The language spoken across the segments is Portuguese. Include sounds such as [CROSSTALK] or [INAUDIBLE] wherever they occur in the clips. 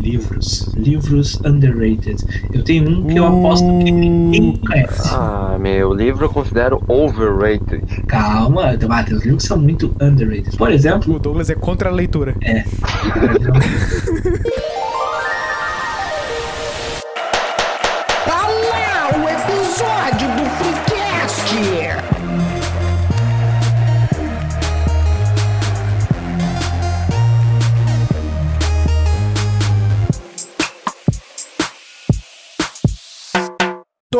Livros. Livros underrated. Eu tenho um que eu aposto que ninguém conhece. Ah, meu, livro eu considero overrated. Calma, tem os livros que são muito underrated. Por exemplo. O Douglas é contra a leitura. É. [LAUGHS]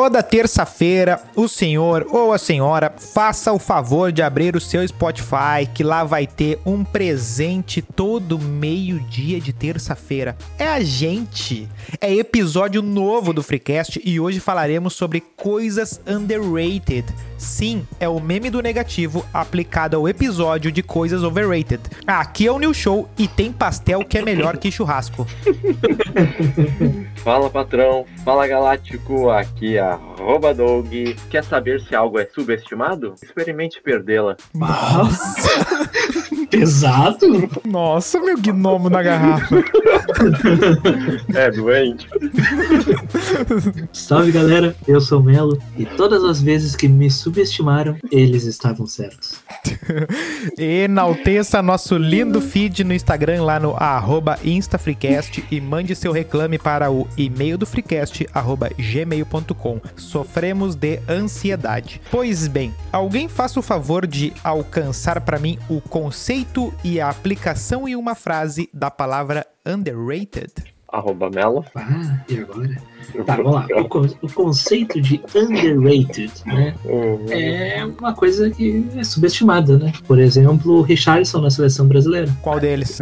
Toda terça-feira, o senhor ou a senhora faça o favor de abrir o seu Spotify, que lá vai ter um presente todo meio-dia de terça-feira. É a gente! É episódio novo do Freecast e hoje falaremos sobre coisas underrated. Sim, é o meme do negativo aplicado ao episódio de coisas overrated. Aqui é o New Show e tem pastel que é melhor que churrasco. [LAUGHS] Fala patrão, fala galáctico, aqui é arroba Doug. Quer saber se algo é subestimado? Experimente perdê-la. Nossa! [LAUGHS] Pesado? Nossa, meu gnomo na garrafa. é doente. Salve galera, eu sou o Melo e todas as vezes que me subestimaram, eles estavam certos. Enalteça nosso lindo feed no Instagram lá no arroba InstaFreecast e mande seu reclame para o e-mail do Freecast arroba gmail.com. Sofremos de ansiedade. Pois bem, alguém faça o favor de alcançar para mim o conceito e a aplicação em uma frase da palavra underrated? Arroba Melo. Ah, e agora? Tá, vamos lá. O, o, conceito de underrated, né? Uhum. É uma coisa que é subestimada, né? Por exemplo, o Richardson na seleção brasileira. Qual deles?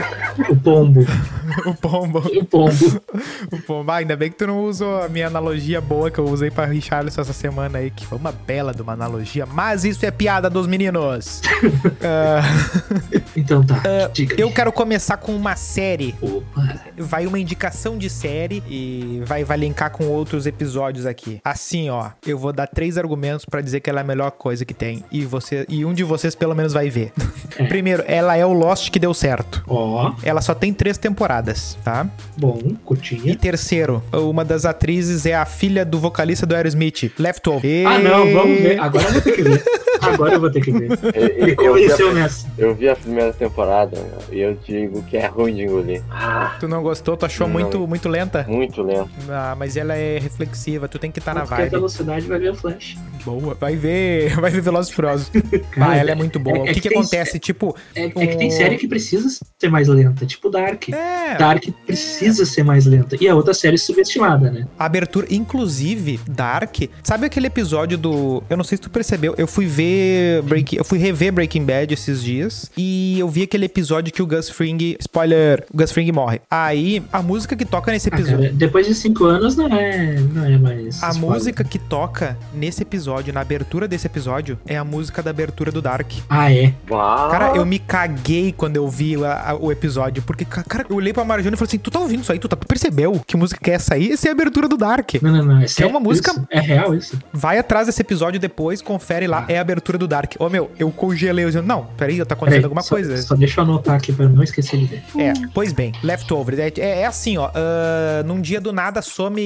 O Pombo. [LAUGHS] o Pombo. O Pombo. [LAUGHS] o Pombo. Ah, ainda bem que tu não usou a minha analogia boa que eu usei pra Richardson essa semana aí, que foi uma bela de uma analogia, mas isso é piada dos meninos. uh... [LAUGHS] Então tá. Uh, eu quero começar com uma série. Opa. Vai uma indicação de série e vai, vai linkar com outros episódios aqui. Assim, ó, eu vou dar três argumentos para dizer que ela é a melhor coisa que tem e você e um de vocês pelo menos vai ver. [LAUGHS] Primeiro, ela é o Lost que deu certo. Ó. Ela só tem três temporadas, tá? Bom, curtinha. E terceiro, uma das atrizes é a filha do vocalista do Aerosmith, Leftover. Ah, não, vamos ver. Agora eu vou ter que ver. Agora eu vou ter que ver. [LAUGHS] Ele convenceu nessa. Eu vi a primeira temporada e eu digo que é ruim de engolir. Ah, tu não gostou? Tu achou não, muito, muito lenta? Muito lenta. Ah, mas ela é reflexiva, tu tem que estar tá na vibe. velocidade vai ver o Flash. Boa, vai ver, [LAUGHS] vai ver Velozes Furiosos. [LAUGHS] ah, ela é muito boa. É, é o que, que, que acontece? tipo. É, um... é, que tem série que precisa ser mais lenta, tipo Dark. É, Dark precisa ser mais lenta. E a outra série subestimada, né? A abertura, inclusive, Dark. Sabe aquele episódio do. Eu não sei se tu percebeu, eu fui ver. Break, eu fui rever Breaking Bad esses dias. E eu vi aquele episódio que o Gus Fring. Spoiler, o Gus Fring morre. Aí, a música que toca nesse episódio. Ah, cara, depois de cinco anos, não é, não é mais. A música que toca nesse episódio, na abertura desse episódio, é a música da abertura do Dark. Ah, é? Uau. Cara, eu me caguei quando eu vi a, a, o episódio. Porque, cara, eu olhei pra Marjane e falei assim: tu tá ouvindo isso aí? Tu, tá, percebeu que música que é essa aí? Essa é a abertura do Dark. Não, não, não. Que é, é uma música. Isso? É real isso? Vai atrás desse episódio depois, confere lá. Ah. É a abertura do Dark. Ô, oh, meu, eu congelei. Eu disse, não, peraí, tá acontecendo peraí, alguma só, coisa. Só deixa eu anotar aqui pra não esquecer de ver. É, pois bem, Leftovers. É, é, é assim, ó. Uh, num dia do nada some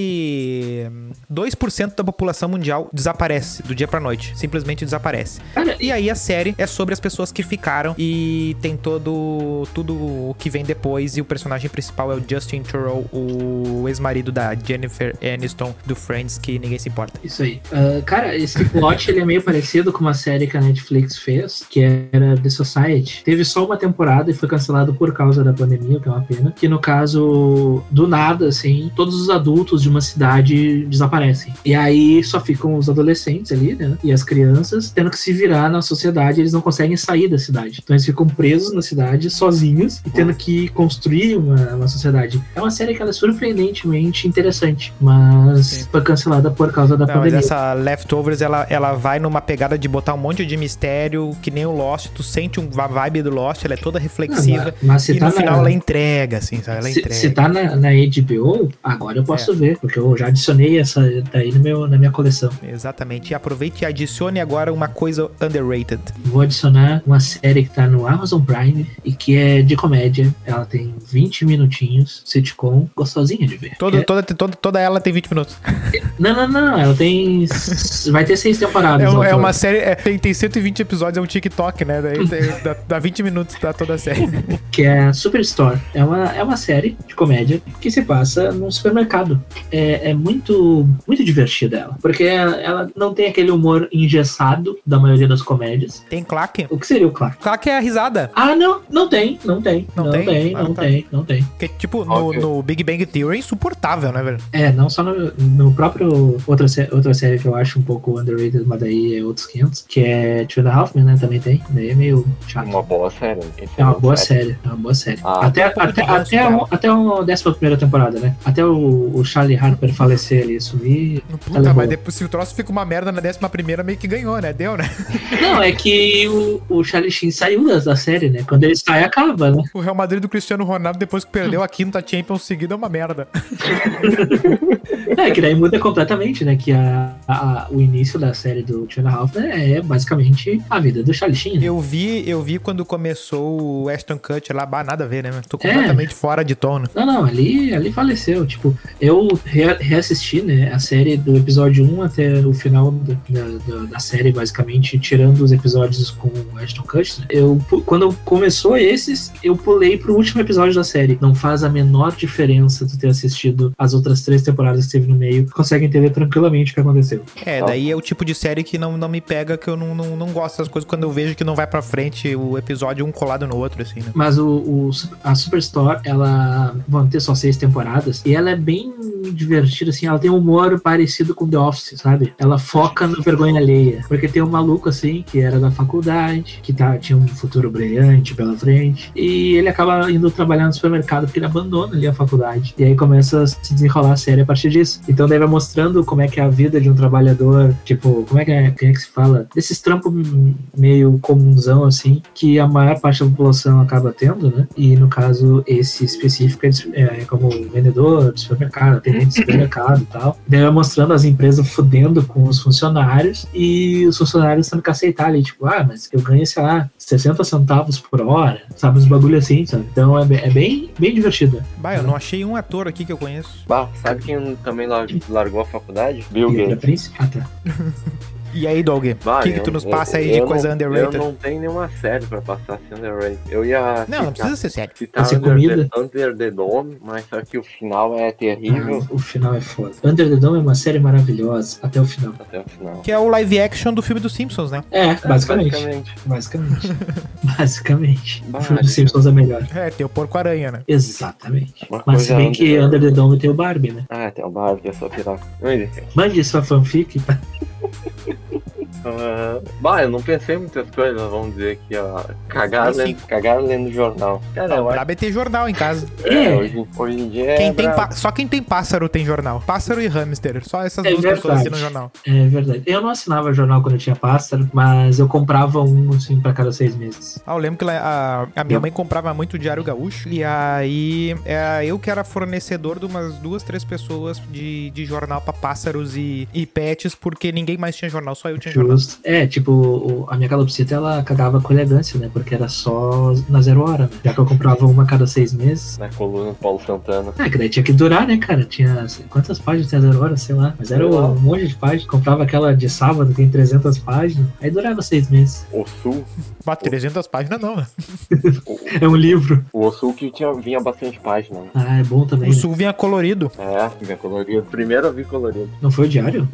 2% da população mundial desaparece do dia pra noite. Simplesmente desaparece. E aí a série é sobre as pessoas que ficaram e tem todo tudo o que vem depois. E o personagem principal é o Justin Theroux, o ex-marido da Jennifer Aniston do Friends, que ninguém se importa. Isso aí. Uh, cara, esse plot ele é meio parecido com uma série que a Netflix fez, que era The Society. Teve só uma temporada e foi cancelado por causa da pandemia, o que é uma pena. Que no caso, do nada, assim, todos os adultos de uma cidade desaparecem. E aí só ficam os adolescentes ali, né? E as crianças tendo que se virar na sociedade, eles não conseguem sair da cidade. Então eles ficam presos na cidade, sozinhos, e tendo que construir uma, uma sociedade. É uma série que ela é surpreendentemente interessante, mas Sim. foi cancelada por causa da não, pandemia. Mas essa Leftovers, ela, ela vai numa pegada de botar um monte de mistério, que nem o Lost, tu sente uma vibe do Lost, ela é toda reflexiva. Não, mas, mas e tá no final na, ela entrega, assim, sabe? Ela se, se tá na, na HBO, agora eu posso ver, porque eu já adicionei essa daí no meu, na minha coleção. Exatamente. E aproveite e adicione agora uma coisa underrated. Vou adicionar uma série que tá no Amazon Prime e que é de comédia. Ela tem 20 minutinhos, sitcom, gostosinha de ver. Toda, É- toda, toda, toda ela tem 20 minutos. Não, não, não, ela tem. [LAUGHS] Vai ter seis temporadas. É, um- é todo. uma série. é, tem, tem 120 episódios, é um TikTok, né? Daí tem- dá, dá 20 minutos, tá toda a série. [LAUGHS] que é a Superstore. É uma, é uma série de comédia que se passa num supermercado. É, é muito, muito divertida ela, porque ela, ela não tem aquele humor engessado da maioria das comédias. Tem claque? O que seria o Clark? Claque é a risada. Ah, não, não tem, não tem, Não não, tem? tem, Ah, não tá. tem, não tem. Porque, tipo, no, no Big Bang Theory é insuportável, né, velho? É, não só no, no próprio outra, outra série que eu acho um pouco underrated, mas daí é outros 500, que é Two and a Half Men, né, também tem. Daí é meio chato. Uma boa série. É uma boa série, é uma boa série. Ah, até, até, ranço até, dela. Até a décima primeira temporada, né? Até o, o Charlie Harper falecer ali, sumir. Puta, é mas depois, se o troço fica uma merda na 11 meio que ganhou, né? Deu, né? [LAUGHS] Não, é que o, o Charlie Sheen saiu da, da série, né? Quando ele sai, acaba, né? O Real Madrid do Cristiano Ronaldo, depois que perdeu a quinta Champions seguida, é uma merda. [LAUGHS] É, que daí muda completamente, né? Que a, a- o início da série do Two and a Half né, é basicamente a vida do Charlie Sheen. né? Eu vi, eu vi quando começou o Ashton Kutcher lá, bah, nada a ver, né? Tô completamente fora de tom. né? Não, não, ali, ali faleceu. Tipo, eu re- reassisti, né, a série do episódio 1 até o final da, da, da série, basicamente, tirando os episódios com o Ashton Kutcher. Eu, pu- quando começou esses, eu pulei pro último episódio da série. Não faz a menor diferença tu ter assistido as outras três temporadas que teve no meio. Tu consegue entender tranquilamente o que aconteceu. É, daí é o tipo de série que não, não me pega, que eu não, não, não gosto das coisas quando eu vejo que não vai pra frente o episódio um colado no outro, assim, né? Mas o, o- a Superstore, ela vão ter só seis temporadas e ela é bem divertida, assim. Ela tem um humor parecido com The Office, sabe? Ela foca no vergonha alheia. Porque tem um maluco, assim, que era da faculdade, que tá, tinha um futuro brilhante pela frente. E ele acaba indo trabalhar no supermercado porque ele abandona ali a faculdade. E aí começa a se desenrolar a série a partir disso. Então daí vai mostrando como é que é a vida de um trabalhador, tipo, como é que é, como é que se fala? Desses trampos meio comunzão, assim, que a maior parte da população acaba tendo, né? E no caso, esse específico é, é como vendedor de supermercado, atendente de supermercado e tal. Daí vai mostrando as empresas fudendo com os funcionários e os funcionários tendo que aceitar ali, tipo, ah, mas eu ganho, sei lá, 60 centavos por hora, sabe? Uns bagulho assim, sabe? Então é, bem- é bem, bem divertida. Bah, eu não achei um ator aqui que eu conheço. Bah, sabe quem também lar- largou a faculdade? Bill Gates. Ah, tá. [LAUGHS] E aí, Doug? O que, que eu- tu nos eu- passa aí de eu coisa não- underrated? Eu não tenho nenhuma série pra passar assim underrated. Eu ia Não, não precisa ser sério. citar ser Under, comida? the, Under the Dome, mas só que o final é terrível Ah, o final é foda. Under the Dome é uma série maravilhosa até o final. até o final. Que é o live action do filme dos Simpsons, né? É, basicamente. Basicamente. Basicamente. [LAUGHS] Basicamente. O filme dos. Simpsons é melhor. É, tem o porco-aranha, né? Exatamente. Uma Mas se coisa bem que under- Under the Dome tem o Barbie, né? Ah, tem o Barbie, eu sou enfim. Mande sua fanfic. [LAUGHS] Ah, bah, eu não pensei em muitas coisas, vamos dizer que ó. Cagar, Mas sim. lendo, cagar lendo jornal. Cara, acho Brabo é ter jornal em casa. é, É. hoje, hoje em dia Quem é tem Só quem tem pássaro tem jornal. Pássaro e hamster. Só essas É duas pessoas verdade. assinam jornal. É verdade. Eu não assinava jornal quando eu tinha pássaro, mas eu comprava um, assim, pra cada seis meses. Ah, eu lembro que a, a minha Eu- mãe comprava muito Diário Gaúcho. E aí é, eu que era fornecedor de umas duas, três pessoas de, de jornal pra pássaros e, e pets, porque ninguém mais tinha jornal, só eu tinha jornal. Justo. É, tipo, a minha calopsita, ela cagava com elegância, né? Porque era só na zero hora, né? Já que eu comprava uma a cada seis meses. Na coluna do Paulo Santana. Ah, que daí tinha que durar, né, cara? Tinha. Quantas páginas tinha zero hora? Sei lá. Mas era um monte de páginas. Comprava aquela de sábado, tem 300 páginas. Aí durava seis meses. O Sul. Bah, 300 páginas não, né? [LAUGHS] É um livro. o Sul que tinha, vinha bastante página. né? Ah, é bom também. O né? sul vinha colorido. É, vinha colorido. Primeiro eu vi colorido. Não foi o diário?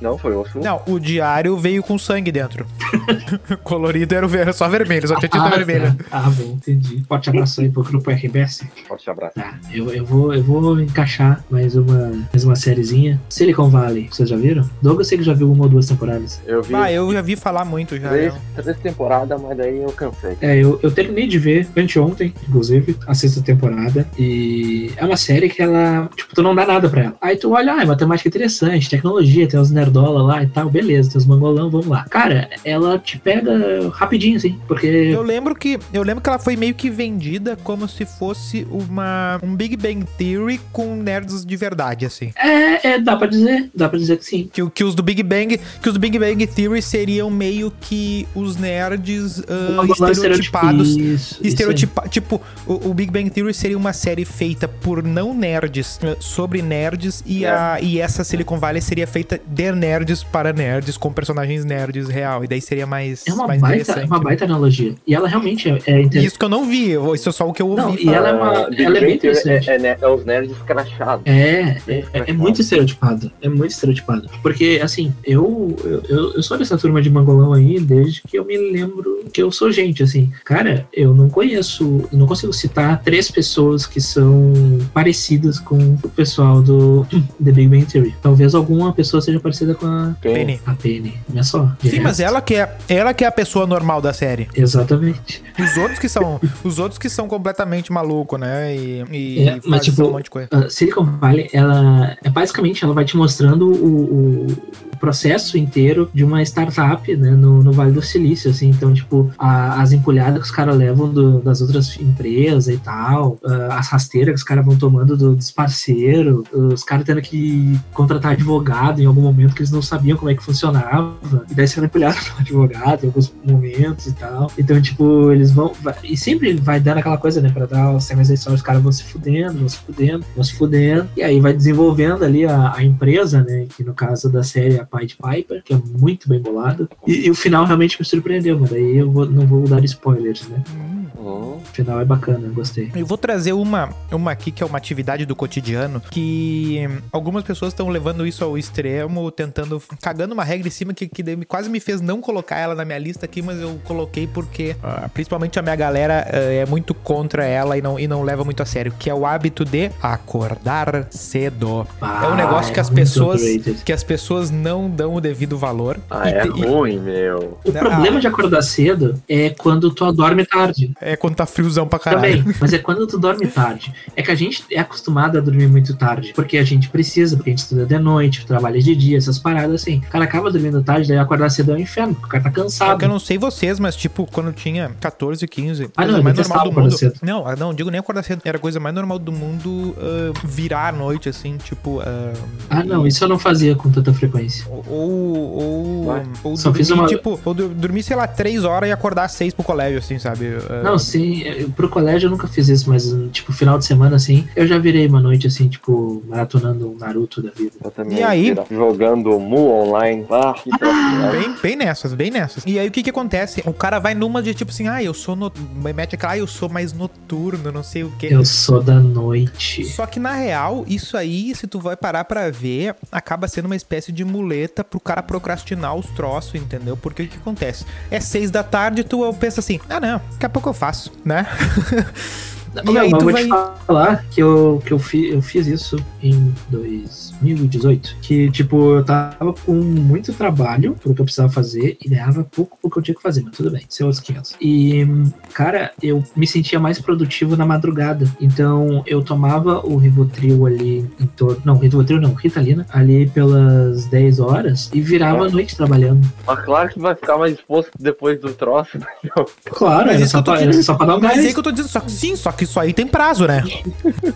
Não, foi o Sul. Não, o diário veio com sangue dentro. [LAUGHS] colorido era, o era só vermelho, só tinha tinta ah, vermelha. tá. Ah, bom, entendi. Forte abraço aí pro grupo RBS. Forte abraço. Tá, eu, eu, vou, eu vou encaixar mais uma, mais uma sériezinha. Silicon Valley, vocês já viram? Doug, eu sei que já viu uma ou duas temporadas. Eu vi Ah, eu já vi falar muito já. três, eu- três temporadas, mas daí eu cansei. É, eu, eu terminei de ver anteontem, inclusive, a sexta temporada. E é uma série que ela, tipo, tu não dá nada pra ela. Aí tu olha, ah, é uma temática interessante, tecnologia, tem uns nerdola lá e tal, beleza, tem os mangolão, vamos lá. Cara, ela te pega rapidinho, assim, porque. Eu lembro que eu lembro que ela foi meio que vendida como se fosse uma um Big Bang Theory com nerds de verdade, assim. É, é dá pra dizer, dá pra dizer que sim. Que, que os do Big Bang, que os do Big Bang Theory seriam meio que os nerds uh, estereotipados. isso, isso. Estereotipa tipo, o, o Big Bang Theory seria uma série feita por não nerds sobre nerds e, É. a, e essa Silicon Valley seria feita de nerds para nerds com personagens nerds real. E daí seria mais, É uma mais baita, é interessante. uma baita analogia. E ela realmente é, é interessante. isso que eu não vi, isso é só o que eu ouvi. Não, e ela é uma- ela é bem interessante. é, é, ne- é os nerds escrachados. É, é, é muito estereotipado. É muito estereotipado. Porque, assim, eu, eu, eu sou dessa turma de mangolão aí desde que eu me lembro que eu sou gente, assim. Cara, eu não conheço, eu não consigo citar três pessoas que são parecidas com o pessoal do [CLEARS THROAT] The Big Bang Theory. Talvez alguma pessoa seja parecida com a, Penny. a Penny. Não é só. Sim, mas ela que, é, ela que é a pessoa normal da série. Exatamente. Os outros que são, os outros que são completamente malucos, né? E, e É, mas, tipo, um monte de coisa. a Silicon Valley, ela é basicamente ela vai te mostrando o, o processo inteiro de uma startup, né, no, no Vale do Silício, assim, então, tipo, a- as empulhadas que os caras levam do- das outras empresas e tal, ah, as rasteiras que os caras vão tomando do- dos parceiros, os caras tendo que contratar advogado em algum momento que eles não sabiam como é que funcionava, e daí sendo empulhado pelo advogado em alguns momentos e tal, então, tipo, eles vão, vai- e sempre vai dando aquela coisa, né, pra dar os temas da história, os caras vão se fudendo, vão se fudendo, vão se fudendo, e aí vai desenvolvendo ali a, a empresa, né, que no caso da série Pied Piper, que é muito bem bolada, e, e o final realmente me surpreendeu, mas daí eu vou- não vou dar spoilers, né, Hum. O final é bacana, eu gostei. Eu vou trazer uma, uma aqui que é uma atividade do cotidiano que algumas pessoas estão levando isso ao extremo, tentando, cagando uma regra em cima que, que quase me fez não colocar ela na minha lista aqui, mas eu coloquei porque ah, principalmente a minha galera ah, é muito contra ela e não, e não leva muito a sério, que é o hábito de acordar cedo. É um negócio que as Ah, pessoas overrated. que as pessoas não dão o devido valor. Ah, E é te- ruim, meu. O problema ah. de acordar cedo é quando tu dorme tarde. é quando tá friozão pra caralho. Também, mas é [LAUGHS] quando tu dorme tarde. É que a gente é acostumado a dormir muito tarde, porque a gente precisa, porque a gente estuda de noite, trabalha de dia, essas paradas assim. O cara acaba dormindo tarde, daí acordar cedo é um inferno, porque o cara tá Só que eu cansado. não sei vocês, mas tipo, quando eu tinha 14, 15, Ah, não, mais normal do mundo. cedo. Não, ah, não, digo nem acordar cedo. Era a coisa mais normal do mundo ah, virar à noite, assim, tipo. ah, Ah, não, isso eu não fazia com tanta frequência. Ou. Ou. Ou Só dormir, fiz uma- tipo, ou dormir, sei lá, 3 horas e acordar às 6 pro colégio, assim, sabe? Ah, Não, sim, eu- pro colégio eu nunca fiz isso, mas, tipo, final de semana, assim, eu já virei uma noite, assim, tipo, maratonando um Naruto da vida. Eu também E aí? vira- Jogando Mu online. Ah, que troço. Bem, bem nessas, bem nessas. E aí o que que acontece? O cara vai numa de tipo assim, ah, eu sou no... mete aquela, ah, eu sou mais noturno, não sei o quê. Eu sou da noite. Só que na real, isso aí, se tu vai parar pra ver, acaba sendo uma espécie de muleta pro cara procrastinar os troços, entendeu? Porque o que acontece? É seis da tarde, tu pensa assim, ah não, daqui a pouco eu faço, né? [LAUGHS] Não, E aí mas tu vou vai- te falar que eu, que eu, fi, eu fiz isso em 2018. Que, tipo, eu tava com muito trabalho pro que eu precisava fazer e ganhava pouco porque eu tinha que fazer, mas tudo bem, é outros 500. E, cara, eu me sentia mais produtivo na madrugada. Então, eu tomava o Rivotril ali em torno. Não, Rivotril não, Ritalina, ali pelas 10 horas e virava a noite trabalhando. Mas claro que vai ficar mais disposto depois do troço. [LAUGHS] Claro, Mas isso só, que eu tô pra, dizendo. só pra dar um Mas é aí que eu tô dizendo, só que sim, só que isso aí tem prazo, né?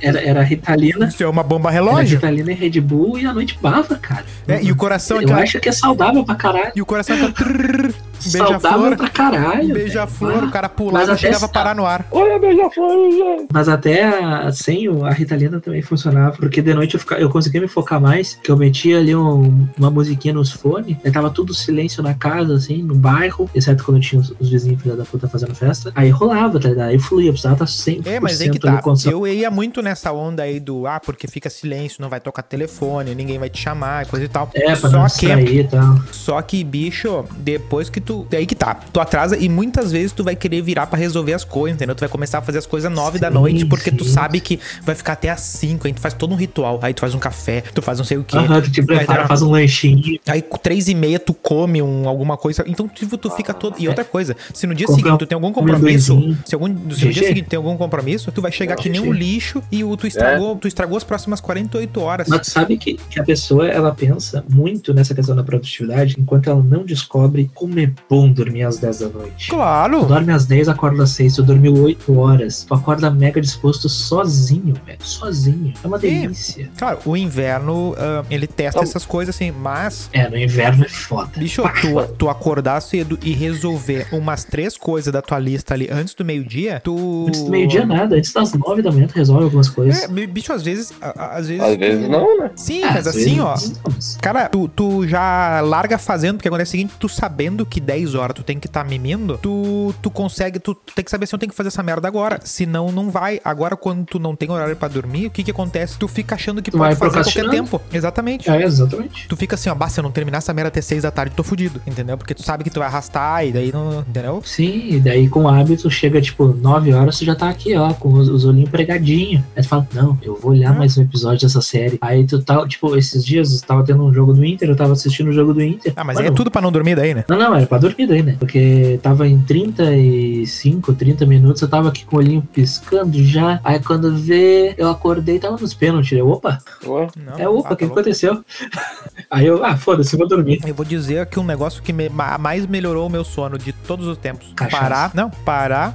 Era, era Ritalina, Isso é uma bomba era relógio. Ritalina e Red Bull e a noite bava, cara. É, e o coração Eu aquela... acho que é saudável pra caralho. E o coração aquela... Beija-flor, pra caralho. beija-flor, o cara Mas pulava e até chegava a parar no ar. Olha, beija-flor. Mas até a- sem o- a Ritalina também funcionava, porque de noite eu, ficava, eu conseguia me focar mais, que eu metia ali um- uma musiquinha nos fones, aí tava tudo silêncio na casa, assim, no bairro, exceto quando tinha os, os vizinhos filha da puta fazendo festa, aí rolava, tá ligado? Aí fluía, precisava estar 100% É, mas aí que tá. Eu ia muito nessa onda aí do, ah, porque fica silêncio, não vai tocar telefone, ninguém vai te chamar, coisa e tal. É, pra Só não que, distrair e tal. só que, bicho, depois que tu. É aí que tá. Tu atrasa e muitas vezes tu vai querer virar pra resolver as coisas, entendeu? Tu vai começar a fazer as coisas nove da Sim, noite porque tu sabe que vai ficar até às cinco. Aí tu faz todo um ritual. Aí tu faz um café, tu faz não sei o que. Aham, tu te prepara, faz um lanchinho. Aí três e meia tu come um, alguma coisa. Então tipo, tu fica todo. E outra coisa, se no dia Compra seguinte tu tem algum um compromisso, se, algum, se no dia seguinte tem algum compromisso, tu vai chegar que nem um lixo e o, tu, estragou, tu estragou as próximas 48 horas. Mas tu sabe que, que a pessoa ela pensa muito nessa questão da produtividade enquanto ela não descobre como é bom dormir às 10 da noite. Tu Claro! dorme às 10, acorda às 6, tu dormiu 8 horas, tu acorda mega disposto sozinho, velho. Sozinho. É uma Sim. delícia. Claro, o inverno, ah, ele testa Então- essas coisas assim, mas É, no inverno é foda. Bicho, tu, tu acordar cedo e resolver umas três coisas da tua lista ali antes do meio-dia, tu. Antes do meio-dia nada, antes das 9 da manhã tu resolve algumas coisas. É, bicho, às vezes. Às vezes. Às vezes não, né? Sim, Ah, mas assim, vezes ó. não, Cara, tu, tu já larga fazendo, porque acontece o seguinte, tu sabendo que 10 horas tu tem que estar mimindo, tu, tu consegue, tu, tu tem que saber se eu tenho que fazer essa merda agora. Senão não vai. Agora, quando tu não tem horário pra dormir, o que que acontece? Tu fica achando que Tu pode fazer a qualquer tempo. Exatamente. É, exatamente. Tu fica assim, ó, bah, se eu não terminar essa merda até 6 da tarde, tô fudido, entendeu? Porque tu sabe que tu vai arrastar e daí não. Entendeu? Sim, e daí com o hábito chega tipo 9 horas, tu já tá aqui, ó, com os, os olhinhos pregadinhos. Aí tu fala, não, eu vou olhar Ah. mais um episódio dessa série. Aí tu tá, tipo, esses dias eu tava tendo um jogo do Inter, eu tava assistindo o jogo do Inter. Ah, mas Mano, é tudo pra não dormir daí, né? Não, não, era pra dormir daí, né? Porque tava em 35, 30 minutos, eu tava aqui com o olhinho piscando já. Aí quando vê, eu acordei e tava nos pênaltis. Eu, opa, Ué, Não, é opa, ah, o que tá aconteceu? [LAUGHS] Aí eu, ah, foda-se, vou dormir. Eu vou dizer que um negócio que me- ma- mais melhorou o meu sono de todos os tempos. Cachaça. Parar. Não, parar.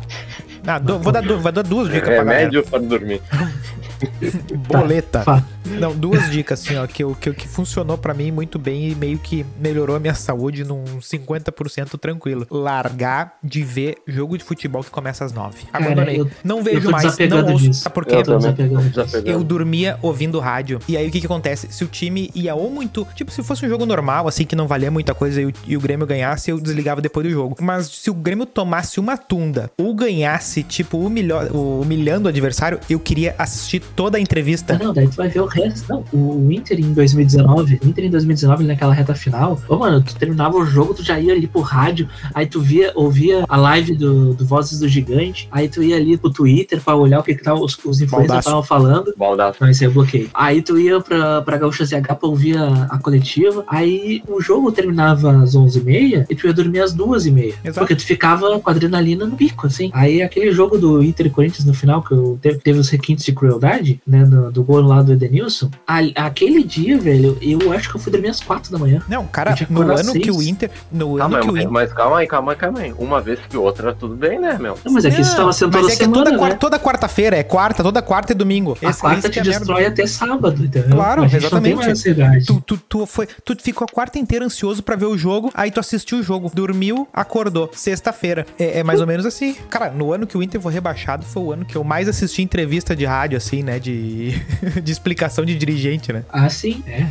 Ah, du- vou, dar, vou dar duas dicas pra galera. remédio para dormir. [LAUGHS] Boleta. Fá. Não, duas dicas, assim, ó, que, que, que funcionou pra mim muito bem e meio que melhorou a minha saúde num 50% tranquilo. Largar de ver jogo de futebol que começa às 9. Cara, Abandonei. eu- não vejo mais, não ouço. disso. Sabe por quê? Eu Eu dormia ouvindo rádio. E aí o que que acontece? Se o time ia ou muito. Tipo, se fosse um jogo normal, assim, que não valia muita coisa e o, e o Grêmio ganhasse, eu desligava depois do jogo. Mas se o Grêmio tomasse uma tunda ou ganhasse, tipo, humilho- humilhando o adversário, eu queria assistir toda a Ah, entrevista. não, daí tu vai ver o resto. Não, o Inter em 2019, o Inter em 2019, ali naquela reta final, ô mano, tu terminava o jogo, tu já ia ali pro rádio, aí tu via, ouvia a live do, do Vozes do Gigante, aí tu ia ali pro Twitter pra olhar o que, que tava, os, os influencers estavam falando. Baldaço. Não, esse aí eu bloqueei. Aí tu ia pra, pra Gaúcha ZH pra ouvir a, a coletiva. Aí o jogo terminava às 11h30 e tu ia dormir às 2h30. Exato. Porque tu ficava com a adrenalina no pico, assim. Aí aquele jogo do Inter e Corinthians no final, que eu teve, teve os requintes de crueldade, né? Do, do gol lá do Edenilson. a- aquele dia, velho, eu acho que eu fui dormir às 4 da manhã. Não, cara, que no ano seis. que o Inter. No Calma ano que aí, o mas, Inter. mas calma aí, calma aí, calma aí. Uma vez que outra, tudo bem, né, meu? Não, mas aqui você tava sendo toda mas é que é semana, toda, né? quarta- toda quarta-feira, é quarta, toda quarta e domingo. A Esse- quarta esse te que é a merda. destrói até sábado, entendeu? Claro, a gente Não exatamente. tem mais ansiedade. Tu, tu, tu, foi, tu ficou a quarta inteira ansioso pra ver o jogo, aí tu assistiu o jogo, dormiu, acordou, sexta-feira. É, é mais ou menos assim. Cara, no ano que o Inter foi rebaixado, foi o ano que eu mais assisti entrevista de rádio, assim, né? De, [LAUGHS] de explicação de dirigente, né? Ah, sim, é.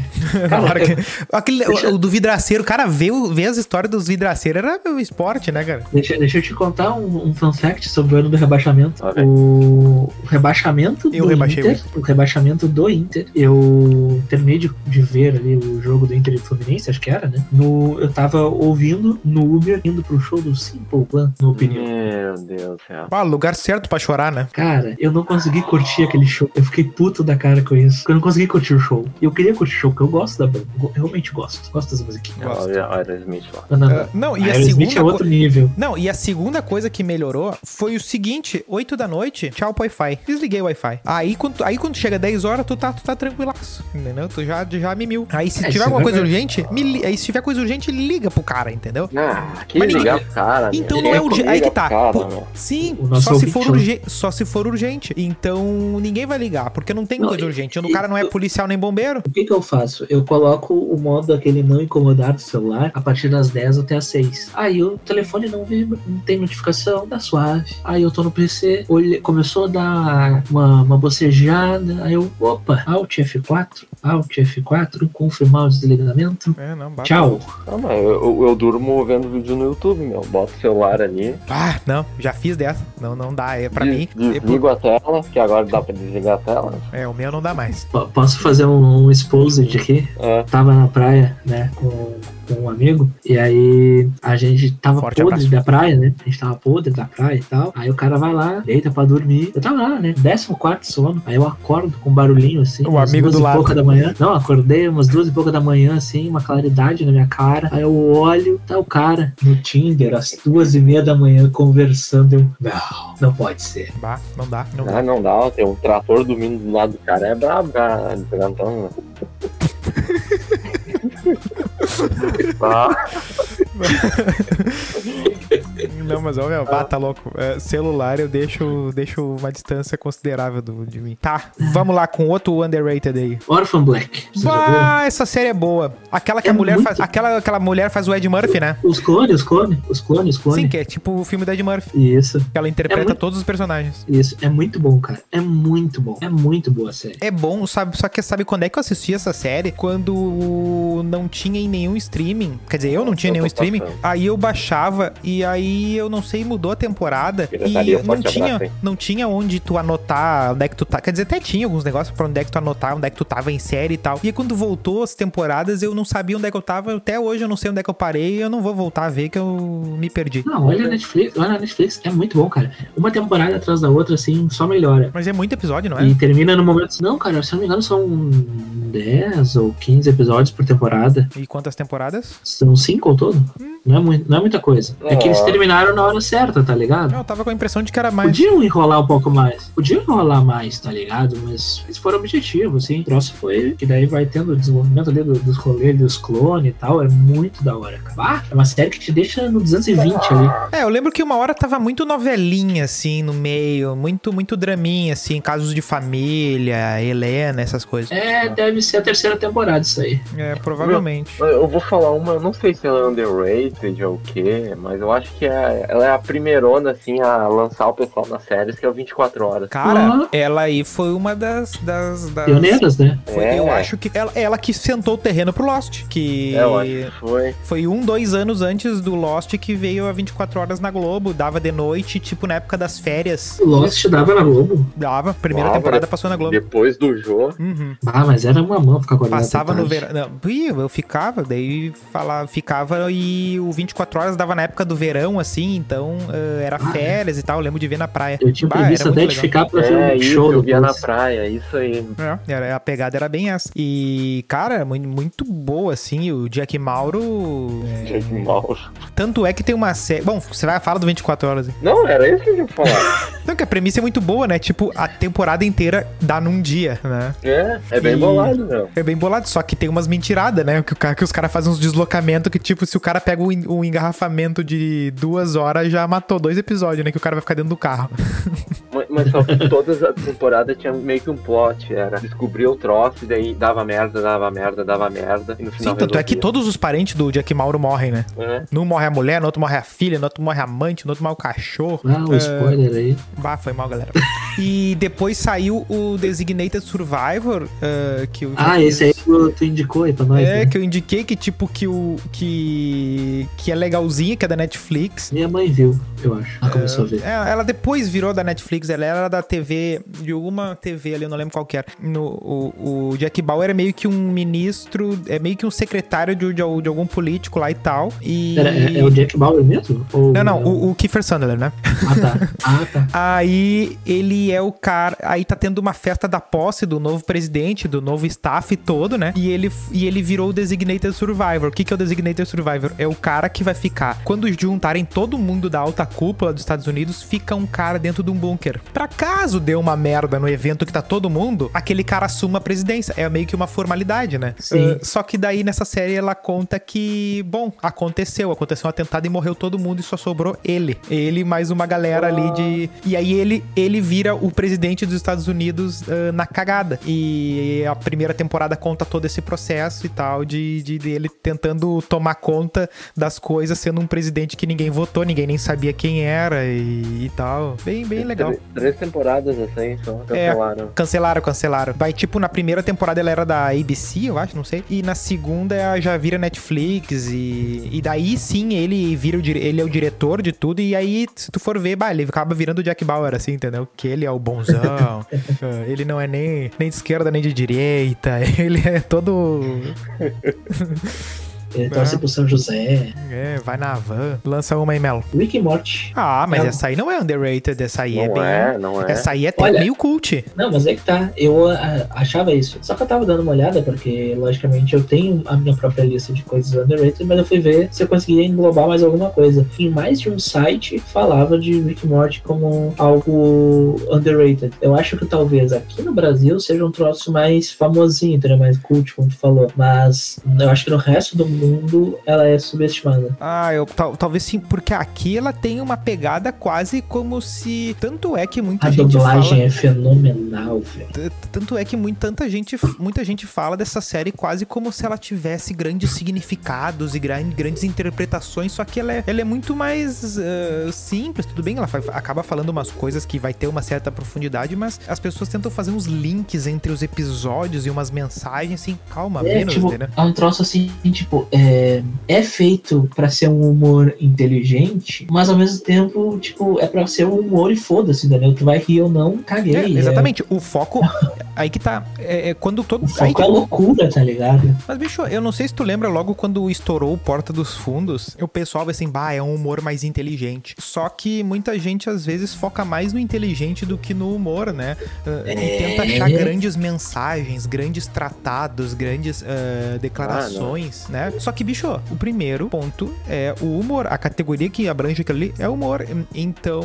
Na [LAUGHS] Cara, que- aquele, deixa- o, o do vidraceiro, cara, ver, o- ver as histórias dos vidraceiros era meu esporte, né, cara? Deixa, deixa eu te contar um, um fun fact sobre o ano do rebaixamento. O, o rebaixamento Eu do rebaixei Inter, o rebaixamento do Inter, eu terminei de, de ver ali o jogo do Inter e do Fluminense, acho que era, né? No, eu tava ouvindo no Uber, indo pro show do Simple Plan, no opinião. Meu Deus do céu. Ah, lugar certo pra chorar, né? Cara, eu não consegui curtir aquele show. Eu fiquei puto da cara com isso. Eu não consegui curtir o show. Eu queria curtir o show, porque eu gosto da banda. Eu realmente gosto. Gosto das musiquinhas. Gosto. Olha, Aerosmith lá. Não, não, não. Ah, não, e a Aerosmith segunda é outro nível. Não, e a segunda coisa que melhorou foi o seguinte: 8 da noite, tchau pro Wi-Fi. Desliguei o Wi-Fi. Aí quando, aí quando chega 10 horas, tu tá, tu tá tranquilaço. Entendeu? Tu já, já mimil. Aí se É, tiver alguma é coisa urgente, me li- aí se tiver coisa urgente, liga pro cara, entendeu? Ah, que Mas ninguém- ligar pro cara, Então não é urgente. Aí que tá. Pô, Cara, meu. Sim, só se, for urgente, só se for urgente. Então ninguém vai ligar, porque não tem Não, coisa urgente. O e- cara não é policial nem bombeiro. O que que eu faço? Eu coloco o modo aquele não incomodar do celular a partir das 10 até as 6. Aí o telefone não vibra, não tem notificação, tá suave. Aí eu tô no PC, olhei, começou a dar uma, uma bocejada, aí eu, opa, Alt F4, Alt F4, confirmar o desligamento. É, não, bate. Tchau. Não, mas eu, eu, eu durmo vendo vídeo no YouTube, meu. Boto o celular ali, Ah, não, já fiz dessa. Não, não dá. É pra des- mim. desligo a tela, que agora dá pra desligar a tela. É, o meu não dá mais. Posso fazer um, um exposed aqui? É. Tava na praia, né, com com um amigo, e aí a gente tava Forte podre abraço. da praia, né? A gente tava podre da praia e tal. Aí o cara vai lá, deita pra dormir. Eu tava lá, né? Décimo quarto sono. Aí eu acordo com um barulhinho assim. O umas amigo duas do e lado. pouca da manhã. Não, acordei umas duas e pouca da manhã, assim, uma claridade na minha cara. Aí eu olho, tá o cara no Tinder, às duas e meia da manhã, conversando. Eu, não, não pode ser. Bah, não dá, não dá. Ah, não dá, tem um trator dormindo do lado do cara. É brabo, cara. Então, [LAUGHS] ah, [LAUGHS] [LAUGHS] Não, mas ó, meu, bah, tá louco. É, celular eu deixo, deixo uma distância considerável do, de mim. Tá, vamos lá com outro underrated aí. Orphan Black. Bah, essa série é boa. Aquela que É a mulher muito- faz. Aquela, aquela mulher faz o Ed Murphy, né? Os clones, os clones, os clones, os clones. Sim, que é tipo o filme do Ed Murphy. Isso, Que ela interpreta É muito- todos os personagens. isso. É muito bom, cara. É muito bom. É muito boa a série. É bom, sabe? Só que sabe quando é que eu assisti essa série? Quando não tinha em nenhum streaming. Quer dizer, eu não tinha Eu nenhum streaming. passando. Aí eu baixava e aí eu não sei, mudou a temporada. E Pirataria, não tinha, abraço, não tinha onde tu anotar onde é que tu tá. Quer dizer, até tinha alguns negócios pra onde é que tu anotar, onde é que tu tava em série e tal. E aí, quando voltou as temporadas, eu não sabia onde é que eu tava. Até hoje eu não sei onde é que eu parei. Eu não vou voltar a ver que eu me perdi. Não, olha a Netflix, olha a Netflix, é muito bom, cara. Uma temporada atrás da outra, assim, só melhora. Mas é muito episódio, não é? E termina no momento. Não, cara, se eu não me engano, são 10 ou 15 episódios por temporada. E quantas temporadas? São 5 ao todo? Não é, muito, não é muita coisa. É que eles Ó. terminaram na hora certa, tá ligado? Não, eu tava com a impressão de que era mais. Podiam enrolar um pouco mais. Podiam enrolar mais, tá ligado? Mas eles foram objetivos, assim. O troço foi que daí vai tendo o desenvolvimento ali do- dos rolês, dos clones e tal. É muito da hora, cara. Ah, é uma série que te deixa no 220 ali. É, eu lembro que uma hora tava muito novelinha, assim, no meio, muito, muito draminha, assim, casos de família, Helena, essas coisas. É, deve ser a terceira temporada isso aí. É, provavelmente. eu vou falar uma, eu não sei se ela é underrated ou o quê, mas eu acho que é, ela é a primeirona, assim, a lançar o pessoal nas séries, que é o 24 horas. Cara, Ah. ela aí foi uma das. das, das- Pioneiras, né? Foi- É. Eu acho que ela, ela que sentou o terreno pro Lost. Que É, eu acho que foi. foi um, dois anos antes do Lost que veio a 24 horas na Globo. Dava de noite, tipo na época das férias. O Lost dava na Globo. Dava. Primeira Dava, temporada passou na Globo. Depois do jogo. Uhum. Ah, mas era uma mão ficar acordado. Passava no verão. Ih, eu ficava, daí falava, ficava e o 24 horas dava na época do verão, assim, então eh, era Ah, é. férias e tal. Eu lembro de ver na praia. Eu tinha Bah, previsto era até de ficar pra ver É, um show eu via na praia, isso aí. É, era, a pegada era bem essa. E, cara, muito, muito boa, assim. O Jack Mauro. é, Jack Mouse. Tanto é que tem uma série. Bom, você vai falar do 24 horas. hein? Não, era isso que eu ia falar. [LAUGHS] Não, que a premissa é muito boa, né? Tipo, a temporada inteira dá num dia, né? é, é bem E- bolado, meu. É bem bolado, só que tem umas mentiradas, né? Que, o cara, que os caras fazem uns deslocamentos que, tipo, se o cara pega um, um engarrafamento de duas horas, já matou dois episódios, né? Que o cara vai ficar dentro do carro. Mas, só que todas as temporadas tinha meio que um plot, era descobrir o troço e daí dava merda, dava merda, dava merda. E no Sim, final tanto é que todos os parentes do Jack Mauro morrem, né? É. Num morre a mulher, no outro morre a filha, no outro morre a amante, no outro morre o cachorro. Ah, o É, spoiler aí. Bah, foi mal, galera. e depois saiu o Designated Survivor, eh, que já Ah, esse aí tu, tu indicou aí pra nós, É, né? que eu indiquei que, tipo, que o. que. que é legalzinha, que é da Netflix. Minha mãe viu, eu acho. Ela começou a ver. É, ela depois virou da Netflix, ela era da TV, de alguma TV ali, eu não lembro qual que era. No, o, o Jack Bauer é meio que um ministro, é meio que um secretário de, de, de algum político lá e tal. E. Pera, é, é o Jack Bauer mesmo? Ou Não, não, o, o Kiefer Sutherland, né? Ah, tá. [LAUGHS] Ah, tá. Aí ele é o cara. Aí tá tendo uma festa da posse do novo presidente, do novo staff todo, né? E ele, e ele virou o Designated Survivor. O que, que é o Designated Survivor? É o cara que vai ficar. Quando juntarem todo mundo da alta cúpula dos Estados Unidos, fica um cara dentro de um bunker. Pra caso dê uma merda no evento que tá todo mundo, aquele cara assuma a presidência. É meio que uma formalidade, né? Sim. Uh, só que daí nessa série ela conta que, bom, aconteceu. Aconteceu um atentado e morreu todo mundo e só sobrou ele. Ele mais uma galera ali de. E aí ele, ele vira o presidente dos Estados Unidos ah, na cagada. E a primeira temporada conta todo esse processo e tal, de, de, de ele tentando tomar conta das coisas, sendo um presidente que ninguém votou, ninguém nem sabia quem era e, e tal. Bem, bem legal. Três, três temporadas assim, só cancelaram. Cancelaram, cancelaram. Vai, tipo, na primeira temporada ela era da ABC, eu acho, não sei. E na segunda ela já vira Netflix. E, e daí sim ele vira o ele é o diretor de tudo. E aí, se tu for ver, bah, ele acaba virando o Jack Bauer, assim, entendeu? Que ele é o bonzão. [LAUGHS] [LAUGHS] Ele não é nem, nem de esquerda nem de direita. [LAUGHS] Ele é todo. Ele torce É. pro São José. É, vai na van. Lança uma aí, Melo. Rick e Morty. Ah, mas É. essa aí não é underrated. Essa aí é Não bem. é, não é. Essa aí é até Olha- meio cult. Não, mas é que tá. Eu ah, achava isso. Só que eu tava dando uma olhada, porque, logicamente, eu tenho a minha própria lista de coisas underrated, mas eu fui ver se eu conseguia englobar mais alguma coisa. Em mais de um site falava de Rick e Morty como algo underrated. Eu acho que talvez aqui no Brasil seja um troço mais famosinho, entendeu? Mais cult, como tu falou. Mas eu acho que no resto do mundo ela é subestimada. Ah, eu tal- talvez sim, porque aqui ela tem uma pegada quase como se. Tanto é que muita A gente dublagem fala. é fenomenal, velho. Tanto é que muito, tanta, gente, muita gente fala dessa série quase como se ela tivesse grandes significados e gran- grandes interpretações, só que ela é, ela é muito mais ah, simples, tudo bem, ela acaba falando umas coisas que vai ter uma certa profundidade, mas as pessoas tentam fazer uns links entre os episódios e umas mensagens assim, calma, É, menos, tipo, entendeu? é um troço assim, tipo, é, é feito pra ser um humor inteligente, mas ao mesmo tempo, tipo, é pra ser um humor e foda-se, entendeu? Tu vai rir ou não, caguei. É, exatamente, o foco, [LAUGHS] aí que tá, é, é quando todo... O aí foco que- é loucura, tá ligado? Mas, bicho, eu não sei se tu lembra logo quando estourou o Porta dos Fundos, o pessoal vai assim, bah, é um humor mais inteligente. Só que muita gente às vezes foca mais no inteligente do que no humor, né? Uh, E É. tenta achar grandes mensagens, grandes tratados, grandes uh, declarações, né? Só que, bicho, o primeiro ponto é o humor. A categoria que abrange aquilo ali é humor. Então.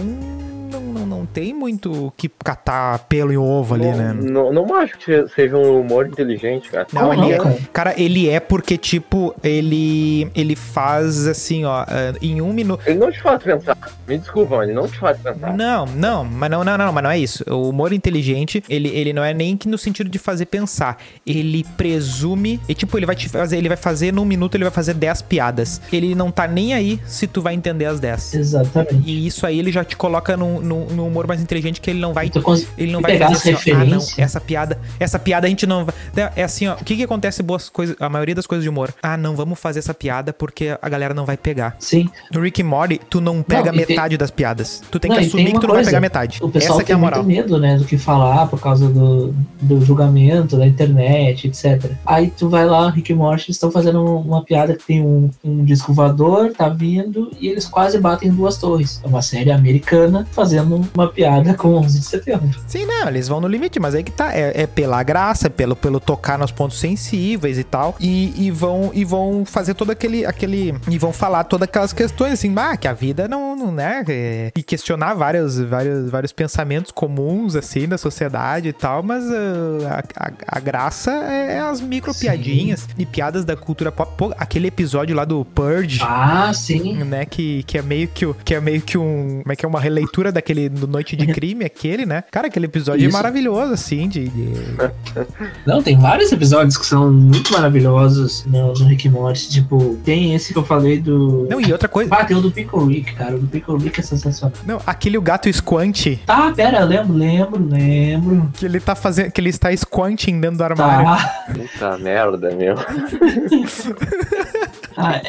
Não, não, não tem muito que catar pelo em ovo ali, não, né? não, não acho que seja um humor inteligente, cara. Não, ele é, cara? Ele é porque, tipo, ele ele faz assim, ó, ah, em um minuto. Ele não te faz pensar. Me desculpa, ele não te faz pensar. Não, não, mas não, não, não, mas não é isso. O humor inteligente, ele, ele não é nem que no sentido de fazer pensar. Ele presume, e tipo, ele vai te fazer, ele vai fazer num minuto, ele vai fazer 10 piadas. Ele não tá nem aí se tu vai entender as 10. Exatamente. E isso aí ele já te coloca num, num, humor mais inteligente que ele não vai ele não vai pegar fazer as assim, ah, não, essa piada, essa piada a gente não vai. É- É assim, ó, o que que acontece boas coisas, a maioria das coisas de humor? Ah, não vamos fazer essa piada porque a galera não vai pegar. Sim. No Rick e Morty, tu não pega tem- metade das piadas. Tu tem Não, que assumir tem que tu não vai pegar metade. O pessoal Essa é tem a moral. muito medo, né, do que falar por causa do, do julgamento, da internet, etc. Aí tu vai lá, Rick e Morty estão fazendo uma piada que tem um, um disco voador, tá vindo, e eles quase batem em duas torres. É uma série americana fazendo uma piada com 11 de setembro. Sim, não, eles vão no limite, mas aí que tá. É, é pela graça, é pelo, pelo tocar nos pontos sensíveis e tal. E, e vão e vão fazer todo aquele, aquele. E vão falar todas aquelas questões, assim, ah, que a vida não, não né? é, e questionar vários, vários, vários pensamentos comuns, assim, da sociedade e tal. Mas ah, a, a, a graça é as micro piadinhas e piadas da cultura pop. Pô, aquele episódio lá do Purge. Ah, sim. né, que, que é meio que o- que é meio que um, como é que é uma releitura daquele do Noite de [LAUGHS] Crime, aquele, né? Cara, aquele episódio é Isso. maravilhoso assim, de, de- [LAUGHS] Não, tem vários episódios que são muito maravilhosos no, no Rick Morty. Tipo, tem esse que eu falei do. Não, e outra coisa, Ah, tem o do Pickle Rick, cara. O do Pickle Rick é sensacional. não, aquele o gato squant, Tá, pera, eu lembro, lembro, lembro. que ele tá fazendo, que ele está squanting dentro do armário. Tá. Puta merda, meu. [LAUGHS] Ah,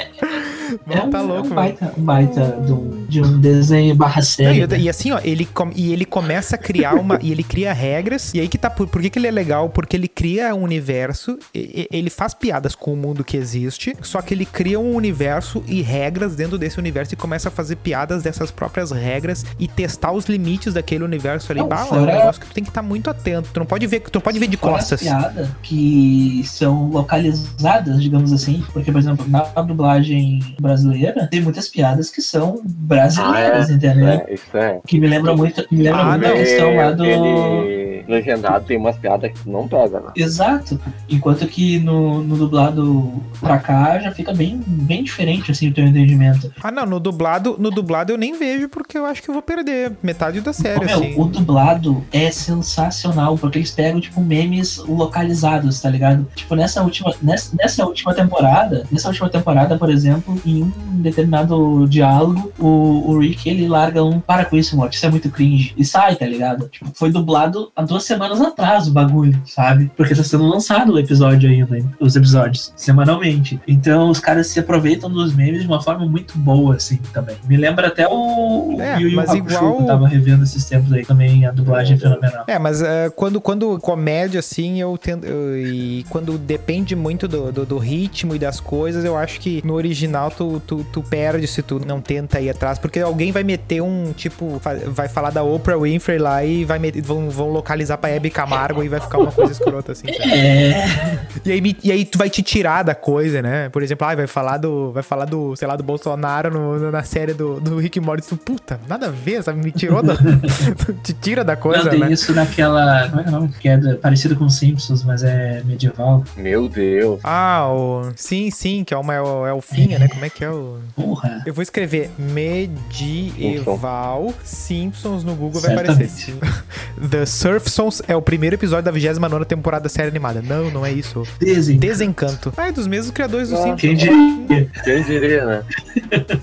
é, é um, tá é louco, um mano. baita, um baita de, um, de um desenho barra Não, série. e, né? e assim, ó, ele, com- e ele começa a criar uma. e ele cria regras. E aí que tá. Por, por que, que ele é legal? Porque ele cria um universo. e- ele faz piadas com o mundo que existe. Só que ele cria um universo e regras dentro desse universo e começa a fazer piadas dessas próprias regras e testar os limites daquele universo ali. Não, bah, é um fora- negócio que tu tem que estar muito atento. Tu não pode ver, tu não pode ver de Fora as costas. piadas que são localizadas, digamos assim. Porque, por exemplo, na dublagem brasileira, tem muitas piadas que são brasileiras, Ah, entendeu? É, isso é. Que me lembra muito, me lembra Ah, muito a questão lá do. Ele legendado tem umas piadas que não pega, né? Exato. Enquanto que no, no dublado pra cá já fica bem, bem diferente assim o teu entendimento. Ah, não, no dublado, no dublado eu nem vejo porque eu acho que eu vou perder metade da série, meu, assim. o dublado é sensacional, porque eles pegam, tipo, memes localizados, tá ligado? Tipo, nessa última, nessa, nessa última temporada, nessa última temporada, por exemplo, em um determinado diálogo, o, o Rick, ele larga um para com isso, moto, isso é muito cringe. E sai, tá ligado? Tipo, foi dublado há duas semanas atrás o bagulho, sabe? Porque tá sendo lançado o episódio ainda, hein? os episódios, semanalmente. Então os caras se aproveitam dos memes de uma forma muito boa, assim, também. Me lembra até o É, Yu Yu mas Hakusho, igual- que eu tava revendo esses tempos aí também, a dublagem é fenomenal. É, mas é, quando, quando comédia, assim, eu tento. eu- e quando depende muito do, do, do ritmo e das coisas, eu acho que no original tu, tu, tu perde se tu não tenta ir atrás. Porque alguém vai meter um, tipo, vai falar da Oprah Winfrey lá e vai meter, vão, vão localizar pra Hebe Camargo e vai ficar uma coisa escrota, assim. sabe? É, E aí, e aí tu vai te tirar da coisa, né? Por exemplo, ah, vai falar do. Vai falar do, sei lá, do Bolsonaro no- no- na série do, do Rick Morty. Tu, Puta, nada a ver, sabe? Me tirou da. [LAUGHS] [LAUGHS] te tira da coisa, não, tem né? isso naquela. Como é que é o nome? Que é parecido com Simpsons, mas é medieval. Meu Deus. Ah, o. Sim, sim, que é uma el- elfinha, né? Como é que é o. Porra. Eu vou escrever medieval Simpsons no Google, vai Certamente. aparecer. The Surfsons é o primeiro episódio da 29 temporada da série animada. Não, não é isso. Desen... Desencanto. Ah, é dos mesmos criadores do Ah, Simpsons. Quem diria? Quem diria, né? [LAUGHS]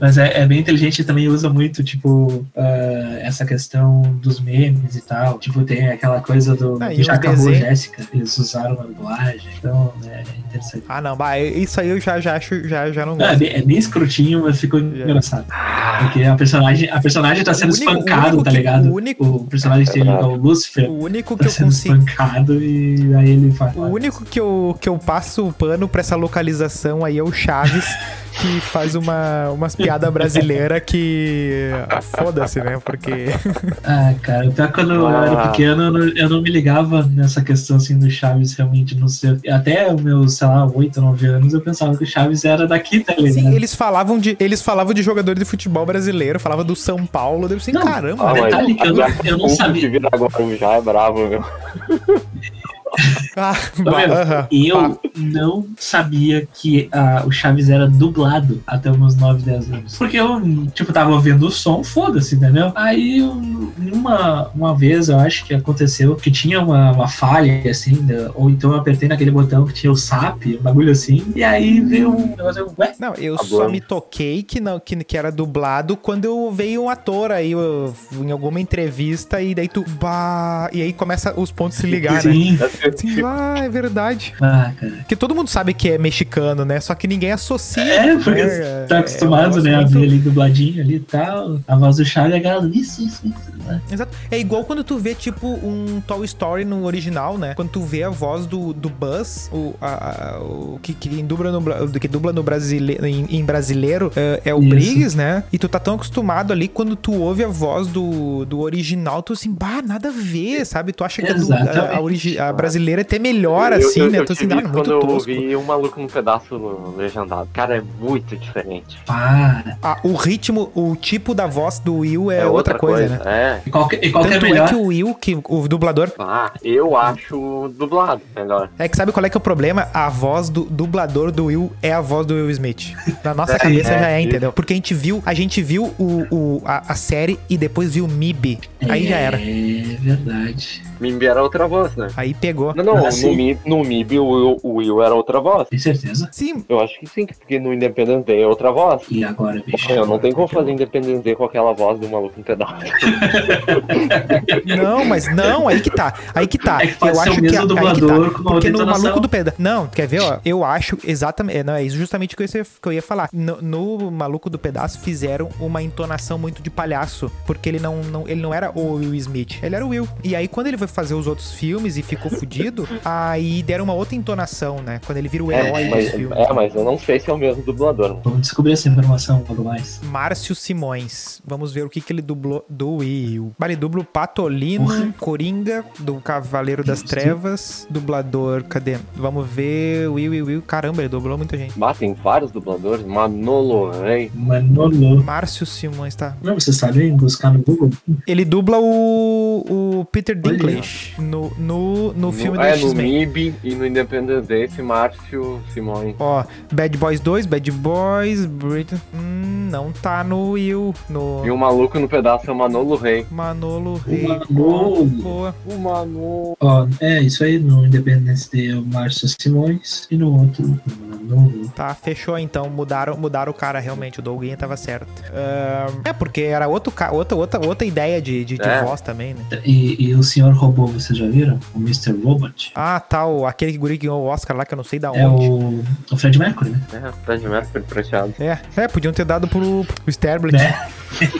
Mas é, é bem inteligente e também usa muito, tipo, ah, essa questão dos memes e tal. Tipo, tem aquela coisa do. Ah, e já acabou desenhos. Jéssica. Eles usaram a dublagem. Então, é interessante. Ah, não, bah, isso aí eu já, já acho, já, já não é, gosto. bem, é bem escrotinho, mas ficou engraçado. Porque a personagem, a personagem tá sendo O único- espancado, único tá que- ligado? o único- O personagem tem É o Lucifer O único que tá eu sendo consigo. espancado e aí ele faz. O único que eu, que eu passo o pano pra essa localização aí é o Chaves, [LAUGHS] que faz uma, umas piadas brasileiras que. Foda-se, né? Porque. [LAUGHS] Ah, cara, que quando eu era Ah. pequeno, eu não, eu não me ligava nessa questão assim do Chaves realmente não ser. Até os meus, sei lá, 8, 9 anos, eu pensava que o Chaves era daqui, tá ligado? Sim, eles falavam de. Eles falavam de jogador de futebol brasileiro, falavam do São Paulo. Eu assim, Não. caramba, Ah, né? detalhe que eu não- eu não sabia. que vira agora já é bravo, meu. [LAUGHS] [LAUGHS] Ah, Tá E eu não sabia que ah, o Chaves era dublado até meus 9, 10 anos. Porque eu, tipo, tava ouvindo o som, foda-se, entendeu? Aí, uma, uma vez, eu acho que aconteceu que tinha uma, uma falha, assim, da- ou então eu apertei naquele botão que tinha o SAP, um bagulho assim, e aí veio um negócio, ué? Não, eu Tá só me toquei que, não, que, que era dublado quando eu veio um ator aí eu- em alguma entrevista e daí tu. Bah, e aí começa os pontos se ligar, né? [LAUGHS] Sim. Assim, ah, é verdade. Ah, cara. Porque todo mundo sabe que é mexicano, né? Só que ninguém associa. É, porque É, tá é acostumado, um né, a negócio ver muito- ali dubladinho ali e tal, a voz do Chaves, a galera, isso, isso, isso, né? Exato. É igual quando tu vê, tipo, um Toy Story no original, né? Quando tu vê a voz do, do Buzz, o, a- a- o que, que dubla no, que dubla no brasileiro, em, em brasileiro é, é o Isso. Briggs, né? E tu tá tão acostumado ali, quando tu ouve a voz do, do original, tu assim, bah, nada a ver, sabe? Tu acha que a, du- a, a, origi- a brasileira é até melhor, Eu- assim, eu, né? Eu, Tu assim, tive ah, quando eu tosco. ouvi um maluco num pedaço no legendado. Cara, é muito diferente. Para. Ah, o ritmo, o tipo da voz do Will é, outra, coisa, né? É. E qual que, e qual que é Tanto é melhor? que o Will, que o dublador, Ah, eu acho dublado melhor. É que sabe qual é que é o problema? A voz do dublador do Will é a voz do Will Smith. Na nossa [LAUGHS] É, cabeça é, já é, isso. entendeu? Porque a gente viu, a gente viu o, o- a, a série e depois viu o MIB. Aí já era. É verdade. Mimbi era outra voz, né? Aí pegou. Não, não, Ah, no, sim. Mi, no MIB o Will, o Will era outra voz. Tem certeza? Sim, Eu acho que sim, porque no Independence Day é outra voz. E agora, bicho? Eu não tenho como fazer Independence Day com aquela voz do maluco no pedaço. [LAUGHS] não, mas não, aí que tá. Aí que tá. É que eu acho o mesmo que, aí dublador que com tá. Porque no maluco do pedaço. Não, quer ver, ó? Eu acho exatamente. Não, é justamente o que eu ia, que eu ia falar. No, no maluco do pedaço fizeram uma entonação muito de palhaço. Porque ele não, não, ele não era o Will Smith, ele era o Will. E aí, quando ele foi fazer os outros filmes e ficou fudido, [LAUGHS] aí deram uma outra entonação, né? Quando ele vira o herói É dos mas, filmes. é, mas eu não sei se é o mesmo dublador. Vamos descobrir essa informação logo mais. Márcio Simões. Vamos ver o que, que ele dublou do Will. Bah, Ele dubla o Patolino, Porra. Coringa, do Cavaleiro das Isso. Trevas. Dublador, cadê? Vamos ver. Will, Will, Will. Caramba, ele dublou muita gente. Mas tem vários dubladores. Manolo Rey. Manolo. Márcio Simões, tá. Não, você sabe buscar no Google? Ele dubla o, o Peter Olha. No, no, no filme no, do É, no X-Men. MIB e no Independence Day, esse Márcio Simões. Ó, Bad Boys 2, Bad Boys, Britain. Hum, não tá no Will. No E o maluco no pedaço é o Manolo Rey. Manolo O Rey. Manolo. Boa. O Manolo. Ó, é isso aí, no Independence Day é o Márcio Simões e no outro, o não vi. Tá, fechou então. Mudaram, mudaram o cara realmente. O Doguinha tava certo. Ahn, é, porque era outro, outra, outra, outra ideia de, de, de É. voz também, né? E, e o Senhor Robô, vocês já viram? O Mr. Robot? Ah, tá. O, aquele guri que ganhou o Oscar lá, que eu não sei da É onde. o, o Fred Mercury, né? É, Fred Mercury prateado. É, é, podiam ter dado pro, pro. Né? [LAUGHS]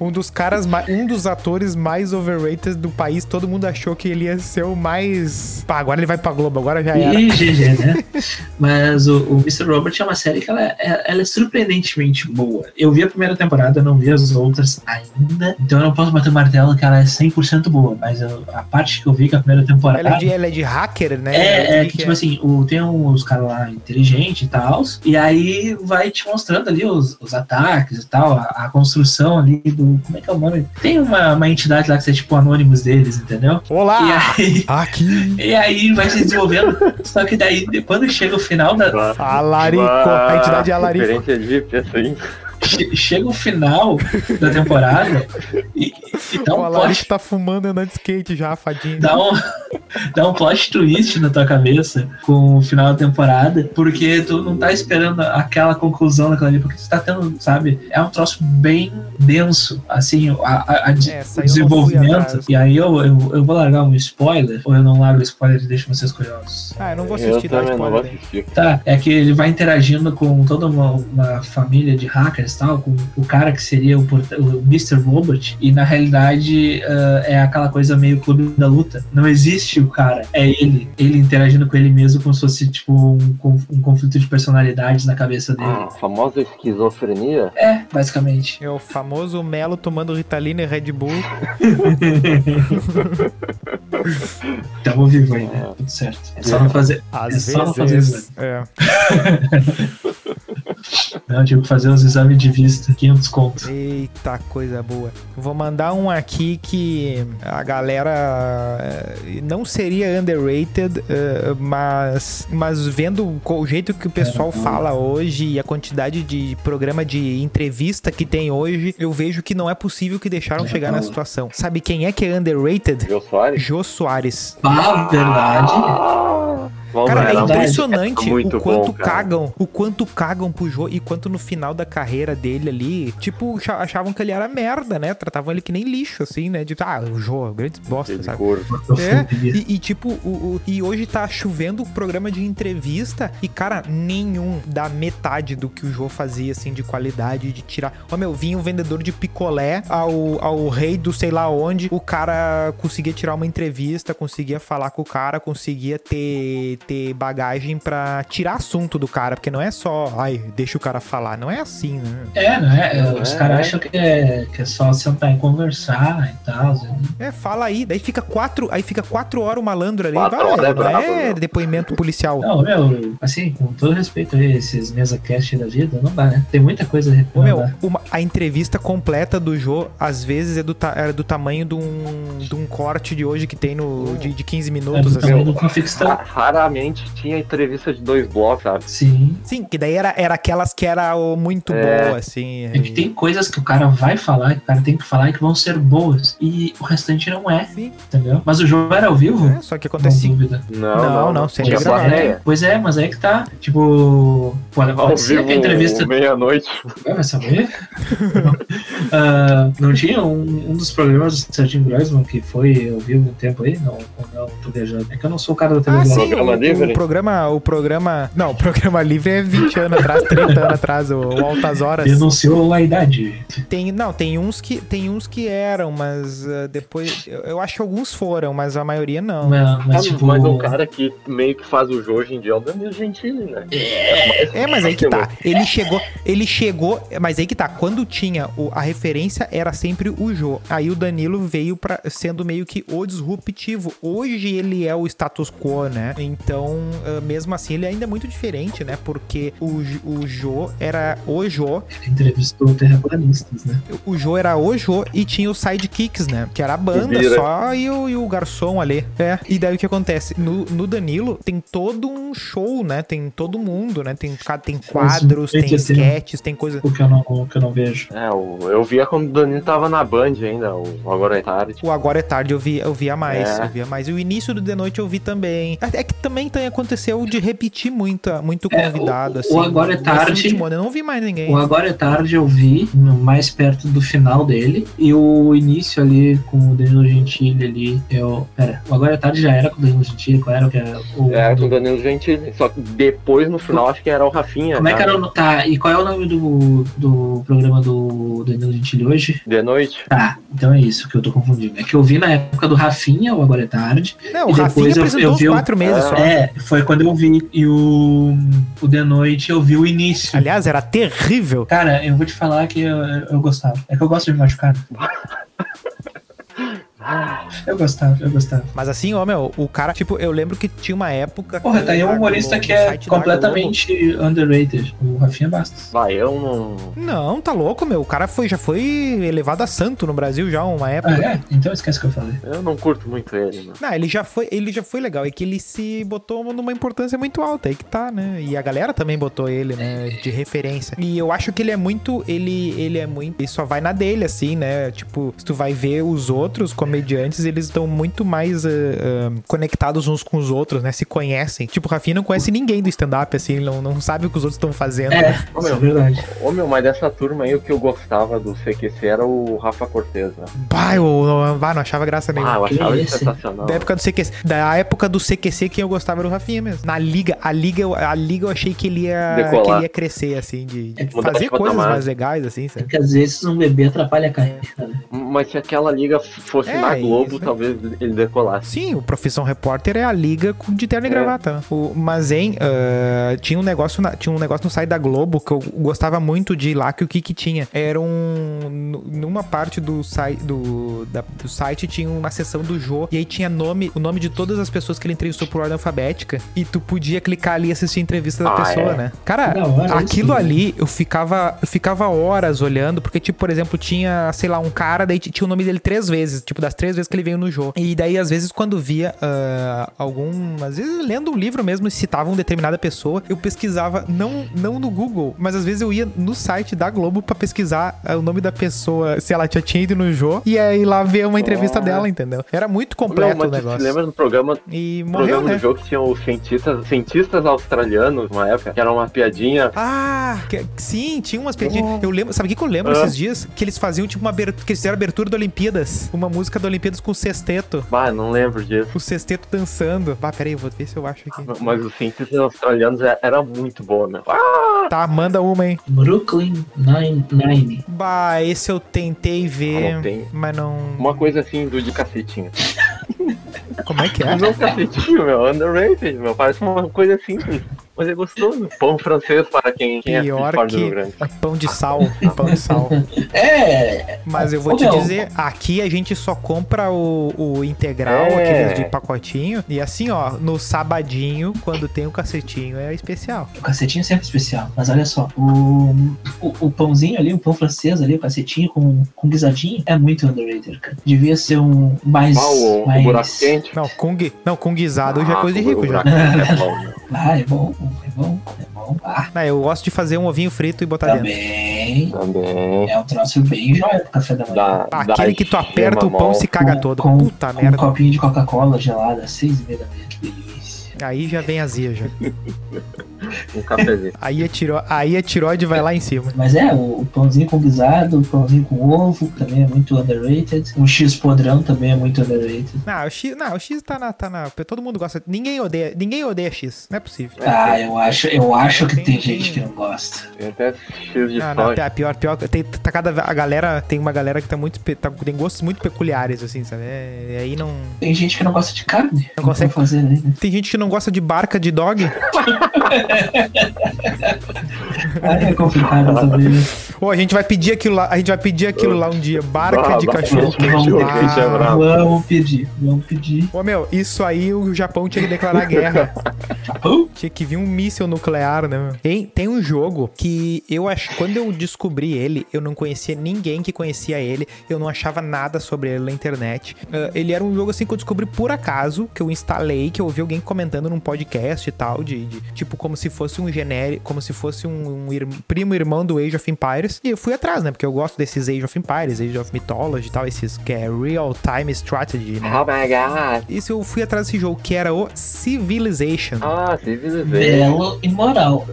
Um dos caras, um dos atores mais overrated do país. Todo mundo achou que ele ia ser o mais. Pá, agora ele vai pra Globo, agora já era. E GG, né? [LAUGHS] Mas o, o Mr. Robot é uma série que ela, é- ela é surpreendentemente boa. Eu vi a primeira temporada, não vi as outras ainda. Então eu não posso bater o martelo que ela é 100% boa. Mas eu- a parte que eu vi que a primeira temporada. Ela é, de, ela é de hacker, né? É, é que, vi tipo assim, o, tem uns caras lá inteligentes e tal, e aí vai te mostrando ali os, os ataques e tal, a, a construção ali do. Como é que é o nome? Tem uma, uma entidade lá que é tipo anônimos deles, entendeu? Olá! E aí, Aqui! [LAUGHS] e aí vai se desenvolvendo. Só que daí, quando chega o final da. A Larico! A entidade é a Larico. Referência de assim. Che- Chega o final da temporada e, e dá O um Alarico plot. tá fumando andando de skate já, fadinho. Dá um, [LAUGHS] dá um plot twist na tua cabeça com o final da temporada, porque tu não tá esperando aquela conclusão daquela ali, porque tu tá tendo, sabe? É um troço bem denso, assim, a, a- a de- Essa o eu desenvolvimento. E aí eu, eu, eu vou largar um spoiler, ou eu não largo spoiler e deixo vocês curiosos? Ah, eu não vou Eu assistir, dá também não vou spoiler. aí. assistir. Tá, é que ele vai interagindo com toda uma, uma família de hackers tal, com o cara que seria o, o Mr. Robot, e na realidade ah, é aquela coisa meio clube da luta. Não existe o cara, é ele. Ele interagindo com ele mesmo como se fosse tipo um, um conflito de personalidades na cabeça dele. Ah, a famosa esquizofrenia. É, basicamente. É o famoso Melo tomando Ritalina e Red Bull. [LAUGHS] Tamo vivo ainda, tudo certo. É só não fazer. Às É só não vezes. fazer É. [LAUGHS] Não, eu tive que fazer uns exames de vista, 500 contos. Eita, coisa boa. Vou mandar um aqui que a galera eh, não seria underrated, eh, mas, mas vendo o jeito que o pessoal Cara, fala hoje e a quantidade de programa de entrevista que tem hoje, eu vejo que não é possível que deixaram É, chegar na situação. Sabe quem é que é underrated? Jô Soares? Jô Soares. Ah, verdade. Vamos Cara, é impressionante muito o quanto bom, cagam, o quanto cagam pro Jô e quanto no final da carreira dele ali, tipo, cha- achavam que ele era merda, né? Tratavam ele que nem lixo, assim, né? De, ah, o Jô, grande bosta, muito sabe? É, e, e, tipo, o, o- e hoje tá chovendo o programa de entrevista e, cara, nenhum da metade do que o Jô fazia, assim, de qualidade, de tirar. Ó, meu, vinha um vendedor de picolé ao, ao rei do sei lá onde, o cara conseguia tirar uma entrevista, conseguia falar com o cara, conseguia ter, ter bagagem pra tirar assunto do cara, porque não é só, ai, deixa o cara falar, não é assim, né? É, né? É, Os É, caras é. acham que é, que é só sentar e conversar e tal. né? É, fala aí, daí fica quatro, aí fica quatro horas o malandro ali, Quatro vai, horas é não brabo, é depoimento policial. Não, meu, assim, com todo respeito a esses mesa cast da vida, não dá, né? Tem muita coisa não meu, uma- a entrevista completa do Jô, às vezes, é do, ta- é do tamanho de um, de um corte de hoje que tem no, de, de 15 É minutos, do assim. tamanho do Tinha entrevista de dois blocos, sabe? Sim. Sim, que daí era, era aquelas que era o muito É. boa, assim. É que tem coisas que o cara vai falar, que o cara tem que falar e que vão ser boas. E o restante não é, Sim, entendeu? Mas o jogo era ao vivo? é, só que Não acontece. dúvida. Não, Não, não, tinha gravado. plateia. Pois é, mas aí que tá. Tipo, pode, pode ser que a entrevista. meia-noite. Vai saber? [LAUGHS] Ah, não tinha um, um dos programas do Serginho Groisman que foi ao vivo um tempo aí? Não, não, tô viajando. É que eu não sou o cara da Ah, televisão. sim, Programa o, livre? o programa, o programa... Não, o programa livre é 20 anos atrás, 30 anos atrás, o, o Altas Horas. Denunciou a idade. Tem, não, tem uns que, tem uns que eram, mas ah, depois... Eu, eu acho que alguns foram, mas a maioria não. Mas, mas, Ah, tipo. Mas o cara que meio que faz o jogo hoje em dia é o Danilo Gentili, né? É, mas aí que tá. Ele chegou, ele chegou, mas aí que tá. Quando tinha o- a referência era sempre o Jô. Aí o Danilo veio para sendo meio que o disruptivo. Hoje ele é o status quo, né? Então, ah, mesmo assim, ele ainda é muito diferente, né? Porque o, o Jô era o Jô, Entrevistou terraplanistas, né? o Jô era o Jô e tinha os sidekicks, né? Que era a banda Vira. só e o, e o garçom ali. É. E daí o que acontece? No, no Danilo tem todo um show, né? Tem todo mundo, né? Tem, tem quadros, tem assim, sketches, tem coisa. O que eu não, o que eu não vejo. É, o, eu via quando o Danilo tava na Band ainda, o Agora é Tarde. O Agora é Tarde eu vi, eu via mais, É. eu via mais. E o início do The Noite eu vi também. É que também também tem, aconteceu de repetir muita, muito É, convidado, o- assim. o Agora é Tarde- último ano eu não vi mais ninguém. O Agora é Tarde eu vi mais perto do final dele. E o início ali com o Danilo Gentili ali. Eu. Pera, o Agora é Tarde já era com o Danilo Gentili? Qual era o que era? O, É, do- com o Danilo Gentili. Só que depois, no final, acho que era o Rafinha. Como é que era o. Tá, e qual é o nome do, do programa do Danilo Gentili hoje? De noite. Tá, então é isso que eu tô confundindo. É que eu vi na época do Rafinha, o Agora é Tarde. Não, o Rafinha depois eu- apresentou eu o- quatro meses É. só. É, foi quando eu vi. E o, o De Noite eu vi o início. Aliás, era terrível. Cara, eu vou te falar que eu, eu gostava. É que eu gosto de me machucar. [LAUGHS] Eu gostava, eu gostava. Mas assim, ó, meu, o cara, tipo, eu lembro que tinha uma época. Porra, tá aí um humorista Globo, que é completamente underrated. O Rafinha Bastos. Vai, eu não. Não, tá louco, meu. O cara foi, já foi elevado a santo no Brasil já uma Ah, época. é? Então esquece o que eu falei. Eu não curto muito ele, mano. Não, ele já foi, ele já foi legal. É que ele se botou numa importância muito alta, aí que tá, né? E a galera também botou ele, né, de referência. E eu acho que ele é muito, ele, ele é muito, ele só vai na dele, assim, né? Tipo, se tu vai ver os outros comediantes, eles estão muito mais ah, ah, conectados uns com os outros, né? Se conhecem. Tipo, o Rafinha não conhece ninguém do stand-up, assim, não, não sabe o que os outros estão fazendo. É, Ô, isso é meu. verdade. Ô meu, mas dessa turma aí, o que eu gostava do CQC era o Rafa Cortez, né? Bah, eu não, bah, não achava graça Ah, nenhuma. eu achava Que ele sensacional. Da época do CQC, da época do CQC, quem eu gostava era o Rafinha mesmo. Na liga, a liga, eu- a liga eu achei que ele ia, Decolar. que ele ia crescer, assim, de, de Mudar fazer coisas mais legais, assim, sabe? Porque às vezes um bebê atrapalha a carreira, né? Mas se aquela liga fosse É, na Globo, isso, né? talvez ele decolasse. Sim, o Profissão Repórter é a liga de terno e É. gravata. O Mazen ah, tinha um negócio na- tinha um negócio no site da Globo que eu gostava muito de ir lá que o que que tinha era um nu- numa parte do site do, da- do site tinha uma seção do Jô e aí tinha nome o nome de todas as pessoas que ele entrevistou por ordem alfabética e tu podia clicar ali e assistir a entrevista da Ah, pessoa, é? né? Cara, Da isso, aquilo ali eu ficava eu ficava horas olhando porque tipo por exemplo tinha sei lá um cara daí tinha o nome dele três vezes tipo das três vezes que ele veio no jogo e daí às vezes quando via ah, algum às vezes lendo um livro mesmo e citava uma determinada pessoa eu pesquisava não não no Google mas às vezes eu ia no site da Globo pra pesquisar ah, o nome da pessoa se ela já tinha ido no jogo e aí lá ver uma entrevista Ah. dela entendeu era muito completo mas o negócio lembra do programa, e morreu programa né do jogo que tinha os cientistas, cientistas australianos, uma época, que era uma piadinha. Ah, que- sim, tinha umas piadinhas. Eu lembro, sabe o que, que eu lembro Ah. esses dias? Que eles faziam tipo uma abertura, que eles fizeram abertura da Olimpíadas. Uma música da Olimpíadas com o sexteto. Bah, não lembro disso. O sexteto dançando. Bah, peraí, eu vou ver se eu acho aqui. Mas os cientistas australianos é- era muito bom, meu. Ah, Tá, manda uma, hein? Brooklyn Nine-Nine. Bah, esse eu tentei ver, não tem. mas não. uma coisa assim do de cacetinho. Como é que é? Não cacetinho, meu, underrated, meu. Parece uma coisa simples. Mas é gostoso. Pão francês para quem, quem é Pior fora do Rio que Grande. pão de sal, pão de sal. É, [LAUGHS] Mas eu vou te dizer, aqui a gente só compra o, o integral, É. aqueles de pacotinho. E assim, ó, no sabadinho, quando tem o cacetinho, é especial. o cacetinho é sempre especial. Mas olha só, o, o, o pãozinho ali, o pão francês ali, o cacetinho com, com guisadinho, é muito underrated, cara. Devia ser um mais. Ah, o mais... buraco quente. Não, com, não, com guisado já é Ah, coisa de rico já. É. Ah, é bom, é bom, é bom. Ah, Ah, eu gosto de fazer um ovinho frito e botar dentro. também. Também. É um troço bem jóia pro café da manhã. Da, Ah, da Aquele que tu aperta o pão e se caga todo. Com- Puta Com um merda. copinho de Coca-Cola gelada, às seis e meia da manhã, que delícia. Aí já vem azia já. [LAUGHS] Um cafezinho. [LAUGHS] Aí a, tiro... Aí a tiroide vai lá em cima. Mas é, o, o pãozinho com guisado, o pãozinho com ovo também é muito underrated. O X podrão também é muito underrated. Não, o X, não, o X tá na, tá na. Todo mundo gosta. Ninguém odeia, ninguém odeia X. Não é possível. Ah, eu acho, eu acho que Tem- tem gente que não gosta. Tem até X de Não, não, é pior, pior. Tem, tá cada, a galera, tem uma galera que tá muito. Tá, tem gostos muito peculiares, assim, sabe? É, aí não. Tem gente que não gosta de carne. Não consegue- fazer, né? Tem gente que não gosta de barca de dog. [LAUGHS] É complicado também. Ou a gente vai pedir aquilo lá. A gente vai pedir aquilo lá um dia. Barca Bah, de cachorro quente. Ah, brabo. Vamos pedir, vamos pedir. Ô meu, isso aí o Japão tinha que declarar guerra. Tinha que vir um míssil nuclear, né? Tem, tem um jogo que eu acho. Quando eu descobri ele, eu não conhecia ninguém que conhecia ele. Eu não achava nada sobre ele na internet. Ah, ele era um jogo assim que eu descobri por acaso, que eu instalei, que eu ouvi alguém comentando num podcast e tal, de, de- tipo como se fosse um genérico, como se fosse um, um ir- primo irmão do Age of Empires. 2. E eu fui atrás, né? Porque eu gosto desses Age of Empires, Age of Mythology e tal, esses que é Real Time Strategy, né? Oh my god. Isso eu fui atrás desse jogo, que era o Civilization. Ah, Civilization. Belo e moral.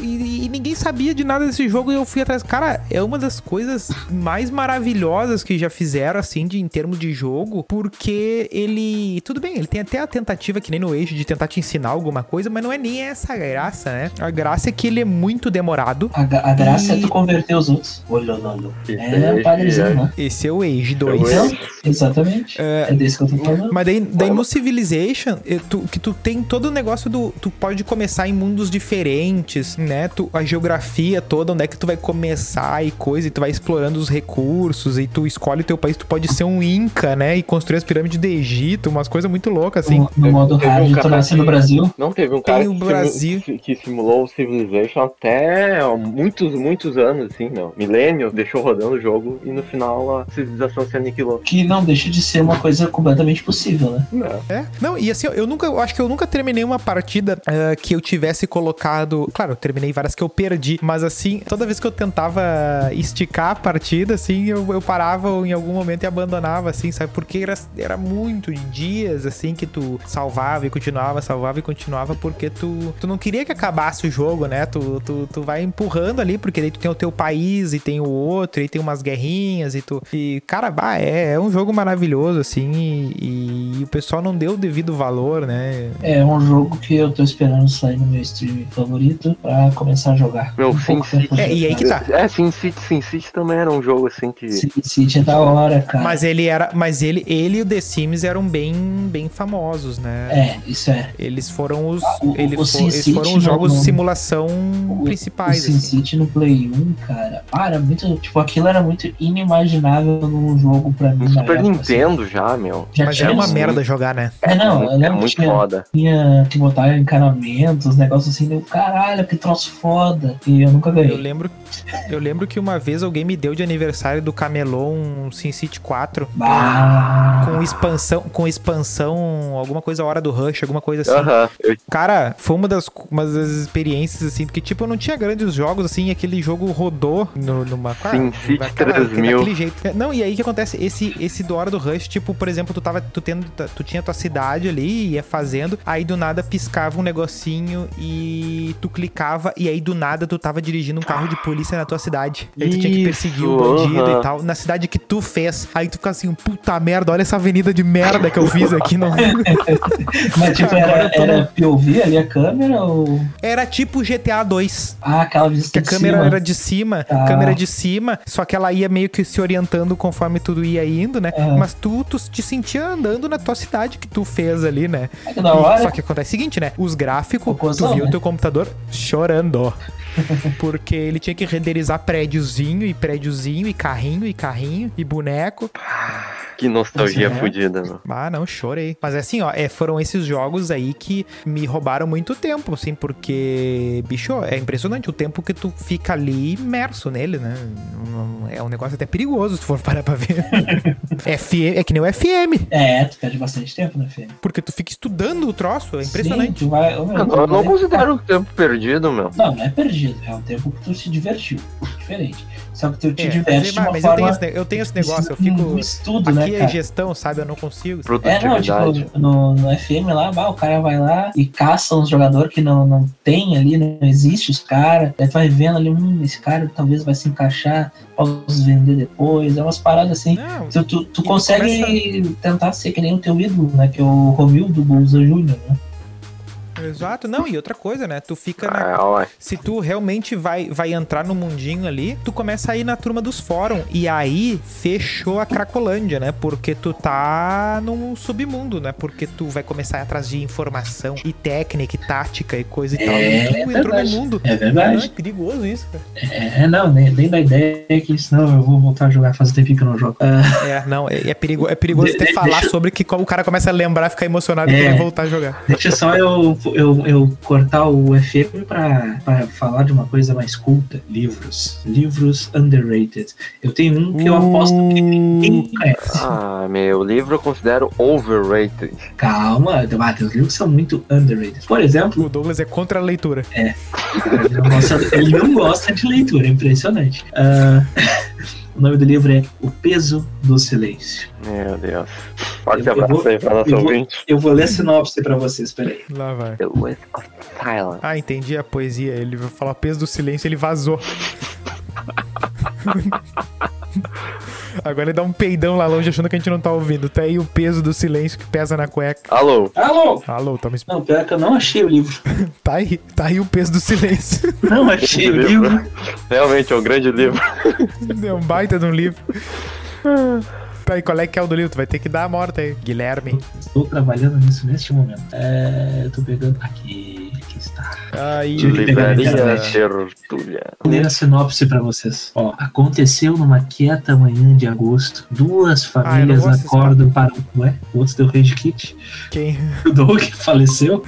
E, e ninguém sabia de nada desse jogo e eu fui atrás. Cara, é uma das coisas mais maravilhosas que já fizeram, assim, de, em termos de jogo, porque ele. Tudo bem, ele tem até a tentativa, que nem no Age, de tentar te ensinar alguma coisa, mas não é nem essa a graça, né? A graça é que ele é muito demorado. A, a graça E- é tu converter os outros. Olha, Lolo. Isso É o padrezinho, é. né? Esse é o Age 2. Esse é o Então, exatamente. É, desse que eu tô falando. Mas daí, daí no Civilization, eh, tu, que tu tem todo o negócio do. Tu pode começar em mundos diferentes, né? Tu, a geografia toda, onde é que tu vai começar e coisa, e tu vai explorando os recursos, e tu escolhe o teu país, tu pode ser um Inca, né? E construir as pirâmides do Egito, umas coisas muito loucas, assim. no, no modo Teve um hard, tu nasce no Brasil. Não teve um Tem cara o que, simu- Brasil. Que- simulou o Civilization até muitos, muitos anos, assim, não. Milênio, deixou rodando o jogo e no final a civilização se aniquilou. Que não deixa de ser uma coisa completamente possível, né? Não. É. Não, e assim, eu nunca, eu acho que eu nunca terminei uma partida ah, que eu tivesse colocado. Claro, eu terminei várias que eu perdi, mas assim, toda vez que eu tentava esticar a partida, assim, eu, eu parava em algum momento e abandonava, assim, sabe? Porque era, era muito dias, assim, que tu salvava e continuava, salvava e continuava, porque tu, tu não queria que acabasse o jogo, né? Tu, tu, tu vai empurrando ali, porque daí tu tem o teu país e tem o outro, e tem umas guerrinhas e tu. E, cara, bah, é, é um jogo maravilhoso, assim, e, e o pessoal não deu o devido valor, né? É um jogo que eu tô esperando sair no meu stream favorito pra começar a jogar. Meu, Um Sin tempo É, e aí que tá. É, Sin City, Sin City também era um jogo assim que. Sin City é da hora, cara. Mas ele era. Mas ele, ele e o The Sims eram bem, bem famosos, né? É, isso é. Eles foram os. Ah, o- ele o fo- Sin eles City foram os jogos de simulação O- principais. O Sin assim. City no Play 1, cara. Para, muito. Tipo, aquilo era muito inimaginável num jogo pra mim. No Super época, Nintendo já, meu. assim. Já Mas era uma isso. merda jogar, né? É, não, eu é lembro muito que tinha, foda. tinha que botar encanamentos, negócios assim, deu caralho, que troço foda. E eu nunca Eu ganhei. lembro, eu lembro que uma vez alguém me deu de aniversário do Camelô um SimCity 4 Bah. com expansão, com expansão, alguma coisa hora do Rush, alguma coisa assim. Aham. Eu- Cara, foi uma das, uma das experiências, assim, porque, tipo, eu não tinha grandes jogos, assim, e aquele jogo rodou no, numa... Sim, City daquela- 3000. daquele jeito. É, Não, e aí o que acontece? Esse, esse do Hora do Rush, tipo, por exemplo, tu tava, tu tendo, tu tinha tua cidade ali, ia fazendo, aí do nada piscava um negocinho e tu clicava, e aí do nada tu tava dirigindo um carro de polícia na tua cidade. Aí tu tinha que perseguir o bandido aham. e tal, na cidade que tu fez. Aí tu fica assim, puta merda, olha essa avenida de merda que eu fiz aqui. Não... [LAUGHS] Mas tipo, Agora era, era POV ali a câmera ou. Era tipo GTA 2. Ah, aquela vista Que a câmera cima. era de cima, Ah. câmera de cima, só que ela ia meio que se orientando conforme tudo ia indo, né? Ah. Mas tu, tu te sentia andando na tua cidade que tu fez ali, né? Ah, que da hora. Só que acontece o seguinte, né? Os gráficos, tu Cocôzão, viu o né? teu computador chorando. [LAUGHS] Porque ele tinha que renderizar prédiozinho e prédiozinho e carrinho e carrinho e boneco. Que nostalgia É. fodida, meu. Ah, não, chorei. Mas assim, ó, é, foram esses jogos aí que me roubaram muito tempo, assim, porque, bicho, é impressionante o tempo que tu fica ali imerso nele, né? É um negócio até perigoso se tu for parar pra ver. [LAUGHS] FM, é que nem o FM, É, tu perde bastante tempo, né, Fê? porque tu fica estudando o troço, é Sim, impressionante. tu vai, Eu tu não, não vai- considero o tempo perdido, meu. Não, não é perdido. É um tempo que tu se divertiu. Diferente. Só que tu te É, diverte mas, de uma mas eu, forma. tenho esse, eu tenho esse negócio, eu fico. Um estudo, né, Aqui é cara? gestão, sabe? Eu não consigo. É, não, tipo, no, no FM lá, bah, o cara vai lá e caça uns jogadores que não, não tem ali, não existe os caras. Aí tu vai vendo ali, hum, esse cara talvez vai se encaixar, posso vender depois. É umas paradas assim. Não, Tu, tu, tu tu consegue tentar ser que nem o teu ídolo, né? Que é o Romildo Bolsa Júnior, né? Exato. Não, e outra coisa, né? Tu fica na, Ah, ué. se tu realmente vai, vai entrar no mundinho ali, tu começa a ir na turma dos fóruns. E aí fechou a Cracolândia, né? Porque tu tá num submundo, né? Porque tu vai começar a ir atrás de informação e técnica e tática e coisa e tal. É, E tu entrou verdade. no mundo. É Não, é verdade. perigoso isso, cara. É, não, nem, nem da ideia que senão eu vou voltar a jogar faz tempo que eu não jogo. Ah, É, não, é, é, perigo, é perigoso De- até de- falar deixa- sobre que o cara começa a lembrar, ficar emocionado e É. querer voltar a jogar. deixa só eu, eu, eu cortar o FM pra, pra falar de uma coisa mais culta. Livros. Livros underrated. Eu tenho um que eu aposto que ninguém conhece. Ah, meu, livro eu considero overrated. Calma, os livros são muito underrated. Por exemplo, O Douglas é contra a leitura. Ele não gosta, ele não gosta de leitura, é impressionante. Ah, [LAUGHS] o nome do livro é O Peso do Silêncio. Meu Deus. Pode Eu- ser abraço vou- aí pra nosso eu vou- ouvinte. Eu vou ler a sinopse pra vocês, peraí. Lá vai. The Width of Silence. Ah, entendi a poesia. Ele vai falar peso do silêncio, ele vazou. [LAUGHS] Agora ele dá um peidão lá longe achando que a gente não tá ouvindo. Tá aí o peso do silêncio que pesa na cueca. Alô? Alô? Alô, tá me Não, pior que eu não achei o livro. [LAUGHS] Tá aí, tá aí o peso do silêncio. [LAUGHS] Não achei o livro. Realmente é um grande livro. [LAUGHS] É um baita de um livro. Tá aí, qual é que é o do livro? Tu vai ter que dar a morta aí. Guilherme. Estou trabalhando nisso neste momento. É, eu tô pegando. Aqui. Aí. Livraria. Tertulha. Vou ler a sinopse pra vocês. Ó, aconteceu numa quieta manhã de agosto. Duas famílias vou acessar. acordam para o. Ué? O outro deu rage kit. Quem? O Doug faleceu.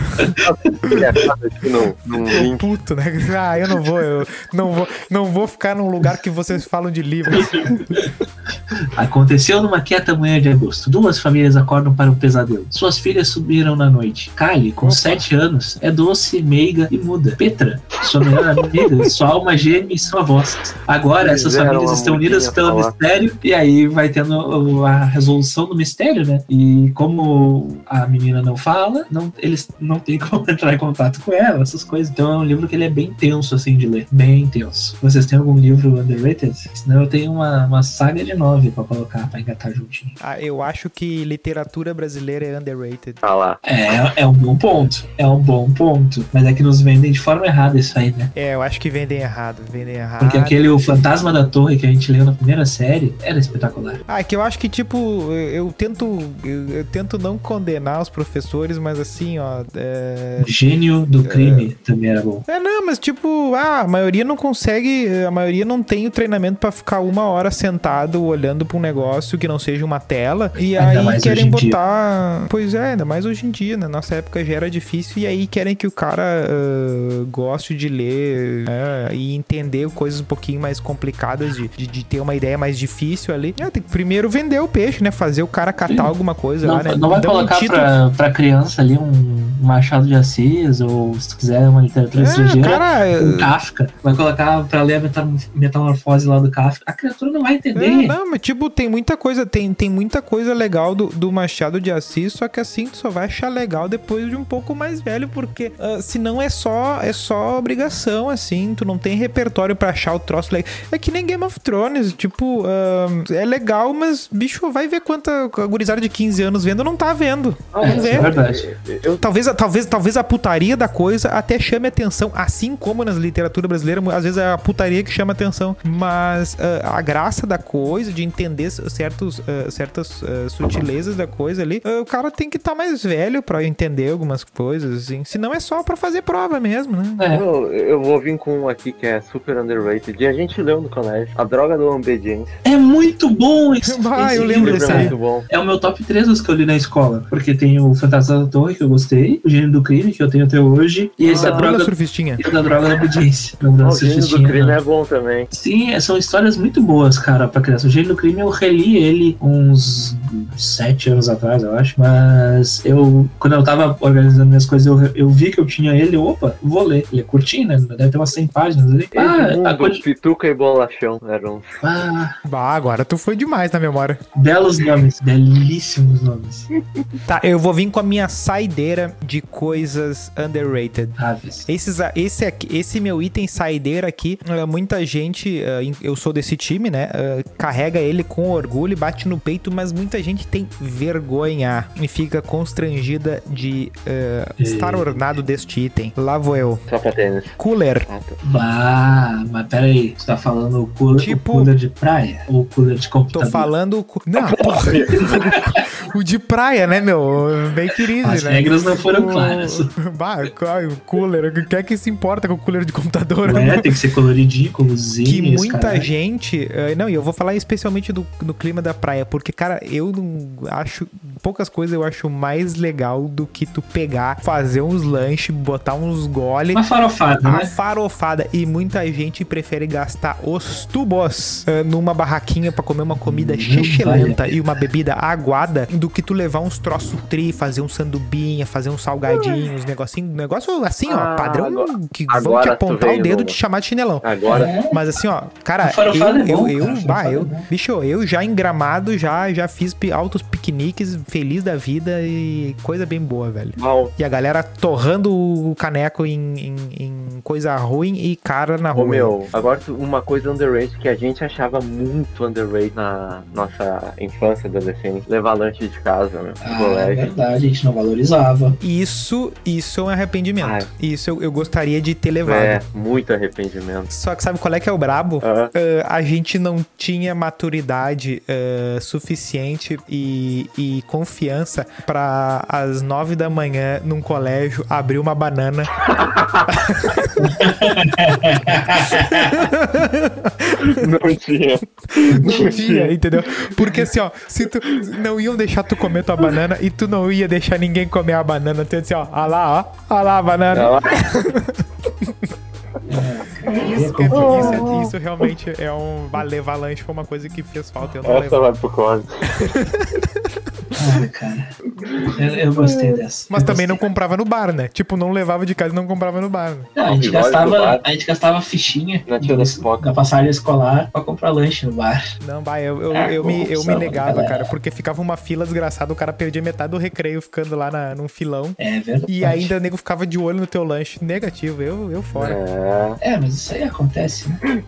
Puto, né? Ah, eu não vou, eu não vou, não vou ficar num lugar que vocês falam de livros. Aconteceu numa quieta manhã de agosto. Duas famílias acordam para o pesadelo. Suas filhas subiram na noite. Kylie, com Opa. 7 anos, é doce, meiga e muda. Petra, sua melhor amiga, sua alma gêmea e sua voz. Agora, essas famílias estão unidas pelo mistério e aí vai tendo a resolução do mistério, né? E como a menina não fala, não, eles não têm [LAUGHS] como entrar em contato com ela, essas coisas. Então é um livro que ele é bem tenso, assim, de ler. Bem tenso. Vocês têm algum livro underrated? Senão eu tenho uma, uma saga de nove pra colocar, pra engatar juntinho. Ah, eu acho que literatura brasileira é underrated. Ah lá. É, é um bom ponto. É um bom ponto. Mas é que nos vendem de forma errada isso aí, né? É, eu acho que vendem errado, vendem errado. Porque aquele O Fantasma da Torre que a gente leu na primeira série era espetacular. Ah, é que eu acho que, tipo, eu, eu tento. Eu, eu tento não condenar os professores, mas assim, ó. É... Gênio do crime também era bom. É, não, mas tipo, ah, a maioria não consegue, a maioria não tem o treinamento pra ficar uma hora sentado olhando pra um negócio que não seja uma tela. E Ainda aí mais querem hoje em dia. botar. Pois é, ainda mais hoje em dia, né? Nossa época já era difícil e aí querem que o cara goste de ler é, e entender coisas um pouquinho mais complicadas, de, de, de ter uma ideia mais difícil ali. É, tem que primeiro vender o peixe, né? Fazer o cara catar Sim. alguma coisa Não, lá, né? não vai Dá um colocar título. pra, pra criança ali um Machado de Assis, ou se quiser uma literatura É, estrangeira, cara, um Kafka. Vai colocar pra ler a metam- metamorfose lá do Kafka. A criatura não vai entender. É, não, mas tipo, tem muita coisa, tem, tem muita coisa legal do, do Machado de Assis, só que assim, tu só vai achar legal depois de um pouco mais velho, porque ah, senão é só, é só obrigação, assim, tu não tem repertório pra achar o troço legal. É que nem Game of Thrones, tipo, ah, é legal, mas, bicho, vai ver quanta gurizada de 15 anos vendo, não tá vendo. É, Não vê. é verdade. Eu, Talvez, talvez, talvez a putaria da coisa até chame atenção, assim como nas literatura brasileira, às vezes é a putaria que chama atenção. Mas ah, a graça da coisa, de entender certos, ah, certas ah, sutilezas da coisa ali, ah, o cara tem que estar mais velho pra entender algumas coisas, assim. Senão é só pra fazer prova mesmo, né? É. eu, eu vou vir com um aqui que é super underrated. E a gente leu no colégio. A droga do obediência. É muito bom [LAUGHS] esse, Ah, esse eu lembro livro, desse é muito bom. É o meu top 3 dos que eu li na escola. Porque tem o Fantasma da Torre, que eu gostei, o Gênio do Crime, que eu tenho até hoje, e esse Ah, da droga, surfistinha. e da droga da obediência. [LAUGHS] O gênio do crime né? é bom também. Sim, é- são histórias muito boas, cara, pra criança. O Gênio do Crime eu reli ele uns sete anos atrás, eu acho. Mas eu, quando eu tava organizando minhas coisas, eu, eu vi que eu tinha ele, opa, vou ler. Ele é curtinho, né? Deve ter umas 100 páginas ali. Ah, coisa- Pituca e Bolachão eram. ah, Bah, agora tu foi demais na memória. belos nomes, belíssimos nomes. Tá, eu vou vir com a minha saideira de coisas underrated. Aves. Esses, esse, aqui, esse meu item saideira aqui, eh, muita gente, em- eu sou desse time, né? eh, carrega ele com orgulho e bate no peito, mas muita gente tem vergonha e fica constrangida de eh, estar ornado deste item. Lá vou eu. Só pra tênis. Cooler. Ah, tá. Bah, mas peraí, você tá falando o cooler, Tipo- o cooler de praia ou o cooler de Tô computador? falando. co- Não, [LAUGHS] porra. o de praia, né, meu? Bem querido, As né? regras não foram O- claras. [LAUGHS] Bah, qual- o cooler. O que é que se importa com o cooler de computador? Não é, tem que ser coloridinho, com luzinhas, que muita caralho. gente. eh, não, e eu vou falar especialmente do, do clima da praia, porque, cara, eu não acho. Poucas coisas eu acho mais legal do que tu pegar, fazer uns lanches, botar uns uns gole. Uma farofada, A né? farofada. E muita gente prefere gastar os tubos eh, numa barraquinha pra comer uma comida Não xixelenta vale a e uma bebida aguada do que tu levar uns troços tri, fazer um sandubinha, fazer uns salgadinhos, negocinho, negócio assim, ó, Ah, padrão agora- que vão te apontar o dedo no- de chamar de chinelão. Agora, É. Mas assim, ó, cara, eu, é bom, eu, eu, cara, bah, eu, é bom. bicho, eu já em Gramado já, já fiz altos piqueniques, feliz da vida e coisa bem boa, velho. mal, E a galera torrando o caneco em, em, em coisa ruim e cara na Ô rua. meu, agora uma coisa underrated que a gente achava muito underrated na nossa infância e adolescência, levar lanche de casa, meu, no Ah, é colégio. verdade, a gente não valorizava. Isso, isso é um arrependimento. Ai. Isso eu, eu gostaria de ter levado. É, muito arrependimento. Só que sabe qual é que é o brabo? Ah, Ah, a gente não tinha maturidade ah, suficiente e, e confiança pra às nove da manhã num colégio abrir uma banana [LAUGHS] não tinha. Não tinha, entendeu? Porque assim, ó, se tu não iam deixar tu comer tua banana e tu não ia deixar ninguém comer a banana, tu ia dizer, ó, ah lá, ó, ah lá a banana. Ela- Isso, isso, isso, isso realmente é um valer valante, foi uma coisa que fez falta. Eu não Essa vai pro código. [LAUGHS] Ah, cara. Eu, eu gostei dessa. Mas Eu também não gostei. comprava no bar, né? Tipo, não levava de casa e não comprava no bar. Né? Não, a, gente gastava, bar. a gente gastava fichinha Na passagem escolar pra comprar lanche no bar. Não, vai, eu, eu, Ah, eu, me, eu me negava, cara, porque ficava uma fila desgraçada, o cara perdia metade do recreio ficando lá na, num filão. É verdade. E ainda o nego ficava de olho no teu lanche. Negativo, eu, eu fora. É. É, mas isso aí acontece, né?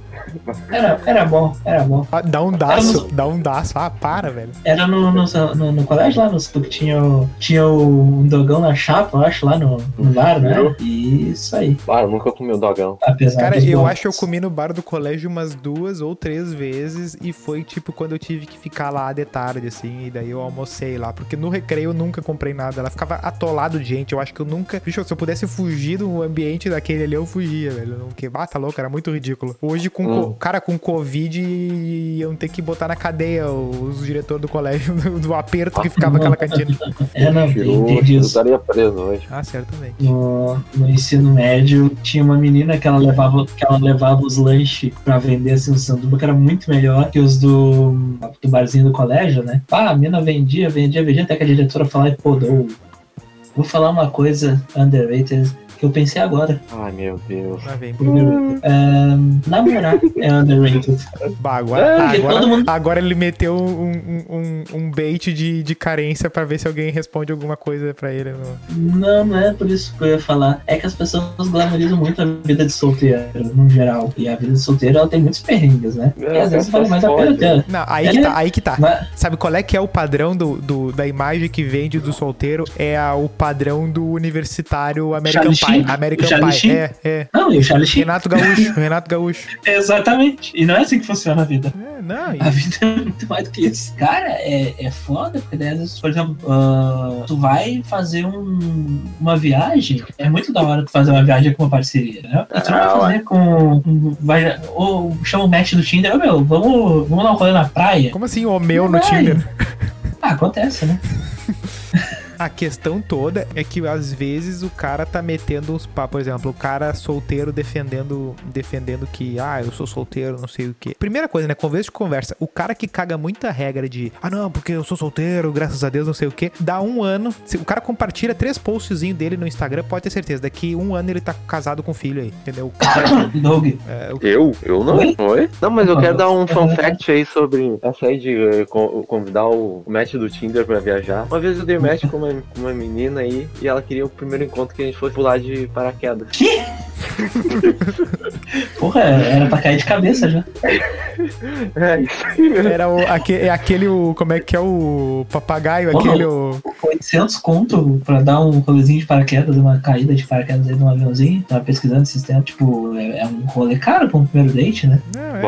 Era, era bom, era bom. Ah, Dá um daço, dá um daço. Ah, para, velho. Era no, no, no, no colégio lá, no que tinha, o- tinha o- um dogão na chapa, eu acho, lá no, no bar, né? E isso aí. Ah, eu nunca comi o dogão. Apesar Cara, eu bons. acho que eu comi no bar do colégio umas duas ou três vezes e foi tipo quando eu tive que ficar lá de tarde, assim, e daí eu almocei lá. Porque no recreio eu nunca comprei nada. Ela ficava atolado de gente. Eu acho que eu nunca. Bicho, se eu pudesse fugir do ambiente daquele ali, eu fugia, velho. Não, que bata louco, era muito ridículo. Hoje, com Hum. co- cara com Covid, iam ter que botar na cadeia os diretores do colégio, [LAUGHS] do aperto que ficava aquela cantina. É, não, Tirou, entendi isso. estaria preso hoje. Ah, certamente. No, no ensino médio, tinha uma menina que ela levava, que ela levava os lanches pra vender assim, um sanduba que era muito melhor que os do, do barzinho do colégio, né? Ah, a menina vendia, vendia, vendia, até que a diretora falava, pô, dou- vou falar uma coisa underrated que eu pensei agora. Ai, meu Deus. Vem. É, namorar é underrated. Bah, agora, É, porque agora, todo mundo- agora ele meteu um, um, um, bait de, de carência pra ver se alguém responde alguma coisa pra ele. no- Não, não é por isso que eu ia falar. É que as pessoas glamorizam muito a vida de solteiro, no geral. E a vida de solteiro, ela tem muitos perrengues, né? E É, às vezes só vale mais a pena ter. Não, aí É, que tá, aí que tá. Mas, Sabe qual é que é o padrão do, do- da imagem que vende do solteiro? É a- o padrão do universitário American Sheen? American O Charlie. Sheen? É, é. não, e o Charlie Sheen. Renato Gaúcho, [LAUGHS] Renato Gaúcho. Exatamente. E não é assim que funciona a vida. É, não, e- A vida é muito mais do que isso. Cara, é, é foda, porque daí, às vezes, por exemplo, ah, tu vai fazer um- uma viagem, é muito da hora tu fazer uma viagem com uma parceria, né? E tu não Ah, vai fazer com. com- vai, ou chama o match do Tinder, ô meu, vamos, vamos dar um rolê na praia. como assim o meu no Vai. Tinder? Ah, acontece, né? [LAUGHS] A questão toda é que às vezes o cara tá metendo uns papos, por exemplo, o cara solteiro defendendo defendendo que, ah, eu sou solteiro, não sei o quê. Primeira coisa, né, conversa de conversa. O cara que caga muita regra de, ah, não, porque eu sou solteiro, graças a Deus, não sei o quê. Dá um ano, se o cara compartilha três postzinhos dele no Instagram, pode ter certeza, daqui um ano ele tá casado com filho aí, entendeu? O cara, [COUGHS] é, o- Eu? Eu não. Oi? Oi? Não, mas eu quero dar um fun é. fact aí sobre essa aí de eh, co- convidar o match do Tinder pra viajar. Uma vez eu dei match com uma, com uma menina aí e ela queria o primeiro encontro que a gente fosse pular de paraquedas. que? Porra, era pra cair de cabeça já. É isso aí mesmo. era o, é aquele, o, como é que é o papagaio, Porra, aquele, o... 800 conto pra dar um rolezinho de paraquedas, uma caída de paraquedas aí de um aviãozinho. Tava pesquisando esses tempos. Tipo, é, é um rolê caro pra um primeiro date, né? Não, é.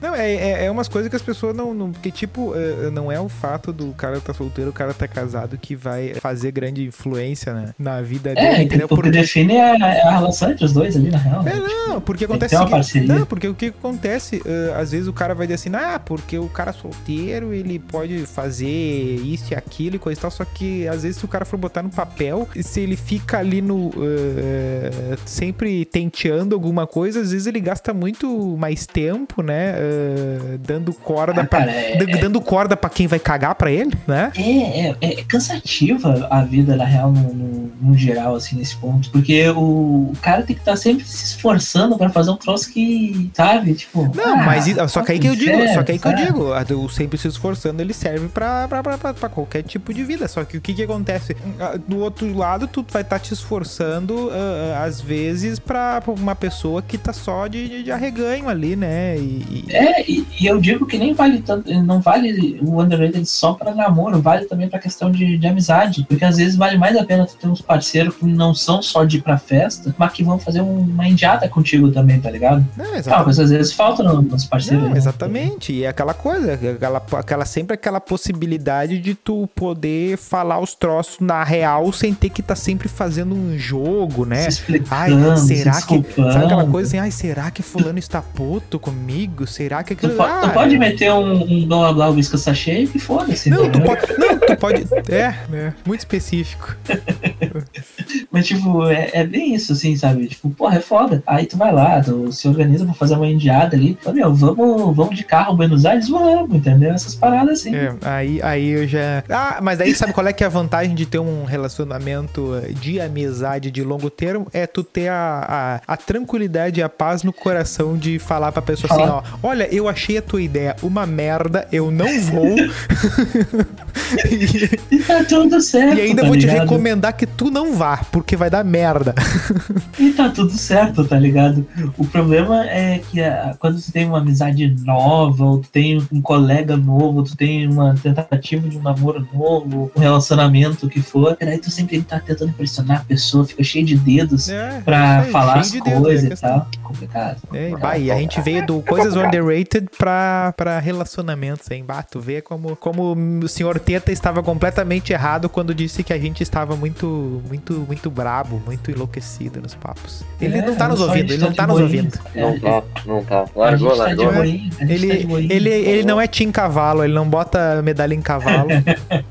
Não, é, é, é umas coisas que as pessoas não. não porque, tipo, é, não é o fato do cara tá solteiro, o cara tá casado que vai fazer grande influência né, na vida dele, É, entendeu? o que define é a, é a relação entre os dois ali, na real. É, né? não, porque Tem que acontece seguinte-. Não, porque o que acontece, eh, às vezes o cara vai dizer assim, ah, porque o cara solteiro, ele pode fazer isso e aquilo e coisa e tal, só que às vezes se o cara for botar no papel, se ele fica ali no eh, sempre tenteando alguma coisa, às vezes ele gasta muito mais tempo, né, eh, dando corda Ah, pra, cara, é- d- dando corda para quem vai cagar pra ele, né? É, é, é cansativa a vida, na real, no, no- no geral, assim, nesse ponto. Porque o, o cara tem que estar sempre se esforçando pra fazer um troço que, sabe, tipo. Não, ah, mas só que aí que eu digo, só que aí que eu digo, o sempre se esforçando, ele serve pra, pra, pra, pra, pra qualquer tipo de vida. Só que o que que acontece? Ah, Do outro lado, tu vai estar te esforçando, ah, às vezes, pra, pra uma pessoa que tá só de, de, de arreganho ali, né? E, e- É, e, e eu digo que nem vale tanto, não vale o underrated só pra namoro, vale também pra questão de, de amizade. Porque às vezes vale mais a pena tu ter uns parceiros que não são só de ir pra festa, mas que vão fazer um- uma indiada contigo também, tá ligado? Não, Ah, exatamente. mas às vezes falta no- nos parceiros. Não, né? exatamente. E é aquela coisa, aquela, aquela, sempre aquela possibilidade de tu poder falar os troços na real sem ter que estar sempre fazendo um jogo, né? Se Ai, se será que. desculpando. Sabe aquela coisa assim, ai, será que fulano está puto comigo? Será que Tu, aquilo. tu Ah, pode meter um, um blá blá o visca sachê que foda-se. Não, tu entendeu? pode. Não, tu pode. É, é, muito específico. [LAUGHS] Mas, tipo, é, é bem isso, assim, sabe? Tipo, porra, é foda. Aí tu vai lá, tu se organiza pra fazer uma indiada ali. Fala, meu, vamos, vamos de carro Buenos Aires? Vamos, entendeu? Essas paradas assim. É, aí, aí eu já. Ah, mas daí sabe qual é que é a vantagem de ter um relacionamento de amizade de longo termo? É tu ter a, a, a tranquilidade e a paz no coração de falar pra pessoa assim, ó. Olha, eu achei a tua ideia uma merda, eu não vou. e, [LAUGHS] E tá tudo certo. e ainda tá vou te ligado? recomendar que tu não vá, porque vai dar merda. E tá tudo certo, tá ligado? O problema é que ah, quando tu tem uma amizade nova, ou tu tem um colega novo, ou tu tem uma tentativa de um namoro novo, um relacionamento que for, aí tu sempre tá tentando impressionar a pessoa, fica cheio de dedos É, pra aí, falar as de dedo, coisas é e tal. Complicado. É, bah, e a gente veio do coisas underrated pra, pra relacionamentos, hein? Bah, tu vê como, como o senhor Teta estava completamente errado quando disse que a gente estava muito, muito, muito brabo, muito enlouquecido nos papos. Ele É, não tá nos a ouvindo, ele não tá nos ouvindo. É, Não tá, não tá. Largou, tá largou. Ele, tá de boinha. ele, ele não é Tim Cavalo, ele não bota medalha em cavalo.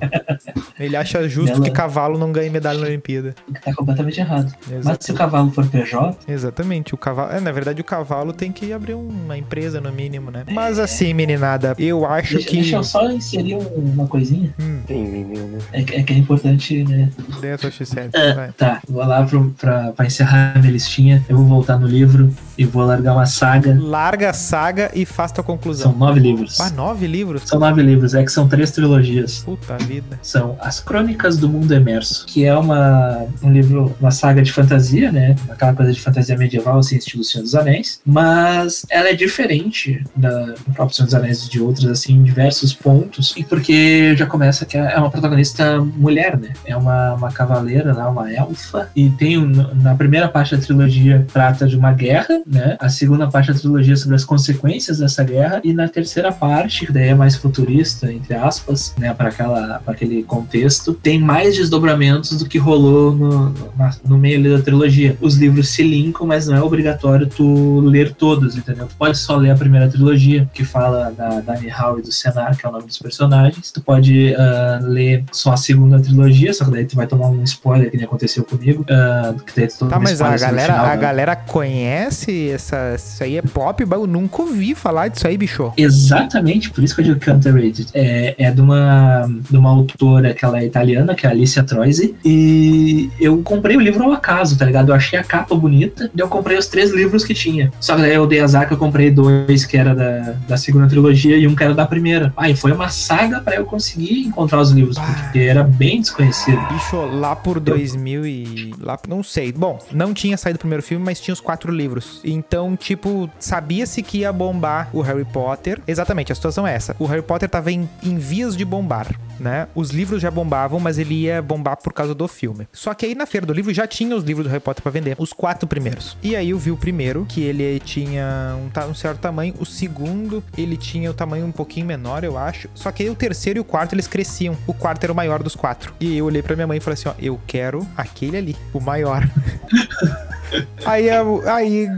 [LAUGHS] ele acha justo Ela- que cavalo não ganhe medalha na Olimpíada. Tá completamente errado. Mas Exato. se o cavalo for PJ, Exatamente, o cavalo. É, na verdade, o cavalo tem que abrir uma empresa, no mínimo, né? Mas assim, meninada, eu acho deixa, que. deixa eu só inserir um- uma coisinha. Hum, Sim, menino. É, que- é que é importante, né? dentro do certo. Ah, vai. Vou lá pro, pra, pra encerrar a minha listinha. Eu vou voltar no livro e vou largar uma saga. Larga a saga e faz tua conclusão. São nove livros. Ah, nove livros? São nove livros, é que são três trilogias. Puta vida. São As Crônicas do Mundo Emerso, que é uma, um livro, uma saga de fantasia, né? Aquela coisa de fantasia medieval, assim, estilo Senhor dos Anéis. Mas ela é diferente da, do próprio Senhor dos Anéis e de outras, assim, em diversos pontos. E porque já começa que é uma protagonista mulher, né? É uma, uma cavaleira lá, uma elfa. E tem, na primeira parte da trilogia, trata de uma guerra, né? A segunda parte da trilogia é sobre as consequências dessa guerra. E na terceira parte, que daí é mais futurista, entre aspas, né? Para aquela para aquele contexto, tem mais desdobramentos do que rolou no, na- no meio da trilogia. Os livros se linkam, mas não é obrigatório tu ler todos, entendeu? Tu pode só ler a primeira trilogia, que fala da Dani Hall e do Senar, que é o nome dos personagens. Tu pode ah, ler só a segunda trilogia, só que daí tu vai tomar um spoiler que nem aconteceu comigo. ah, que tu toma Tá, mas a galera, final a da- galera conhece essa. Isso aí é pop, eu nunca ouvi falar disso aí, bicho. Exatamente, por isso que eu digo que é underrated. É, é de, uma, de uma autora que ela é italiana, que é a Alicia Troisi, e eu comprei o livro ao acaso, tá ligado? Eu achei a capa bonita, e eu comprei os três livros que tinha. Só que daí eu dei azar que eu comprei dois que era da, da segunda trilogia e um que era da primeira. Ah, e foi uma saga pra eu conseguir encontrar os livros, porque era bem desconhecido. Bicho, lá por 2000 e... Lá, não sei. Bom, não tinha saído o primeiro filme, mas tinha os quatro livros. Então, tipo, sabia-se que ia bombar o Harry Potter. Exatamente, a situação é essa. O Harry Potter tava em, em vias de bombar. Né? Os livros já bombavam, mas ele ia bombar por causa do filme. Só que aí na feira do livro já tinha os livros do Harry Potter pra vender, os quatro primeiros. E aí eu vi o primeiro, que ele tinha um, um certo tamanho. O segundo, ele tinha o tamanho um pouquinho menor, eu acho. Só que aí o terceiro e o quarto, eles cresciam. O quarto era o maior dos quatro. E eu olhei pra minha mãe e falei assim: ó, eu quero aquele ali, o maior. [LAUGHS] Aí, aí eu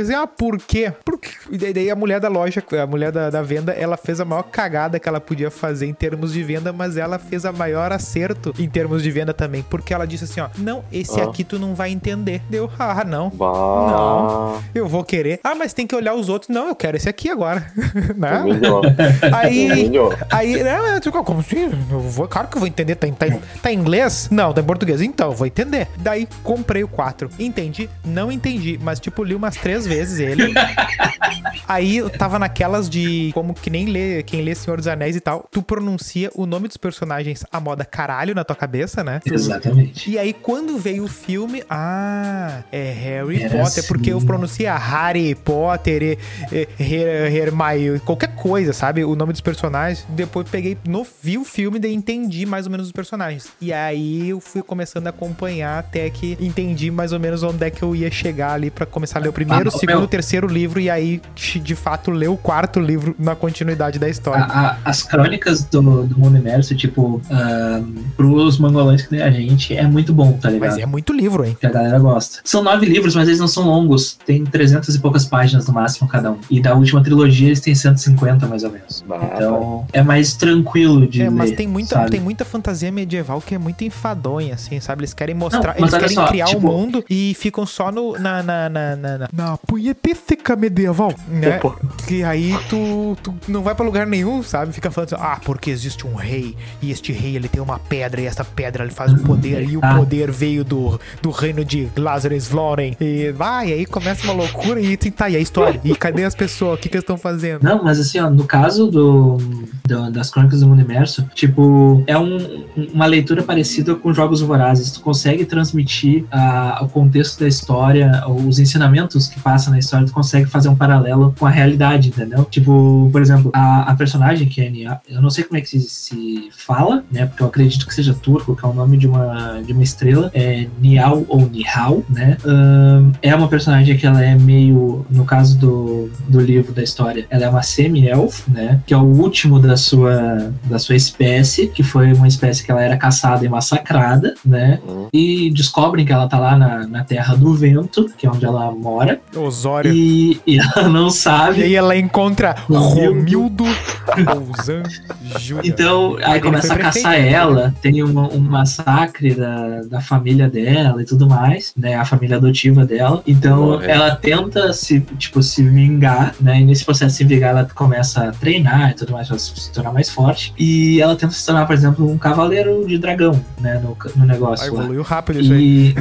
disse, ah, por quê? Por quê? E daí- a mulher da loja, a mulher da, da venda, ela fez a maior cagada que ela podia fazer em termos de venda, mas ela fez a maior acerto em termos de venda também, porque ela disse assim, ó, não, esse Ah. aqui tu não vai entender. Deu, ah, não. Bah. Não. Eu vou querer. Ah, mas tem que olhar os outros. Não, eu quero esse aqui agora. [LAUGHS] né? Aí. Aí, não, eu como assim? Eu vou, claro que eu vou entender. Tá, em- tá, em- tá em inglês? Não, tá em português. Então, eu vou entender. Daí, comprei o 4. Entendi? Não entendi. Mas, tipo, li umas três vezes ele. [LAUGHS] Aí, eu tava naquelas de como que nem lê, quem lê Senhor dos Anéis e tal. Tu pronuncia o nome dos personagens a moda caralho na tua cabeça, né? Exatamente. E aí, quando veio o filme, ah, é Harry Era Potter, porque eu assim. pronuncia Harry Potter, e, e, Her- Hermione, qualquer coisa, sabe? O nome dos personagens. Depois peguei, no, vi o filme e entendi mais ou menos os personagens. E aí eu fui começando a acompanhar até que entendi mais ou menos onde é que eu ia chegar ali pra começar a ler o primeiro, Ah, o segundo, meu. o terceiro livro e aí, de fato, ler o quarto livro na continuidade da história. A- a- as crônicas do, do mundo imerso, tipo, ahn, pros mangolões que nem a gente, é muito bom, tá ligado? Mas é muito livro, hein? Que a galera gosta. São nove livros, mas eles não são longos. Tem 300 e poucas páginas no máximo cada um. E da última trilogia eles têm 150 mais ou menos. Bah, Então é mais tranquilo de É, mas ler, tem muita, sabe? tem muita fantasia medieval que é muito enfadonha, assim, sabe? Eles querem mostrar, Não, mas eles querem só, criar o tipo- mundo e ficam só no, na, na, na, na, na, na punhetística medieval, né? Que aí tu, tu não vai pra lugar nenhum, sabe? Fica falando assim, ah, porque existe um rei e este rei ele tem uma pedra e essa pedra ele faz um poder e o Ah. poder veio do, do reino de Lazarus Sloren e vai, aí começa uma loucura e tá, e a história? E cadê as pessoas? O que que eles estão fazendo? Não, mas assim, ó, no caso do, do- das Crônicas do Mundo Imerso, tipo, é um- uma leitura parecida com Jogos Vorazes. Tu consegue transmitir ah, o contexto da história, os ensinamentos que passa na história, tu consegue fazer um paralelo com a realidade, entendeu? Tipo, por exemplo, a, a personagem que é Nia, eu não sei como é que se, se fala, né? Porque eu acredito que seja turco, que é o nome de uma, de uma estrela, é Nial ou Nihal, né? Ahn, é uma personagem que ela é meio, no caso do, do livro da história, ela é uma semi-elf, né? Que é o último da sua, da sua espécie, que foi uma espécie que ela era caçada e massacrada, né? Hum. E descobrem que ela tá lá na, na Terra do Vento, que é onde ela mora, Osório. e, [LAUGHS] e ela não E sabe. aí ela encontra Romildo. Romildo Ouzan Júnior. Então, Aí ele começa a caçar prefeito. ela, tem um, um massacre da, da família dela e tudo mais, né? A família adotiva dela. Então, Morre. ela tenta se, tipo, se vingar, né? E nesse processo de se vingar, ela começa a treinar e tudo mais, pra se tornar mais forte. E ela tenta se tornar, por exemplo, um cavaleiro de dragão, né? No, no Ah, negócio lá. evoluiu rápido isso aí. E.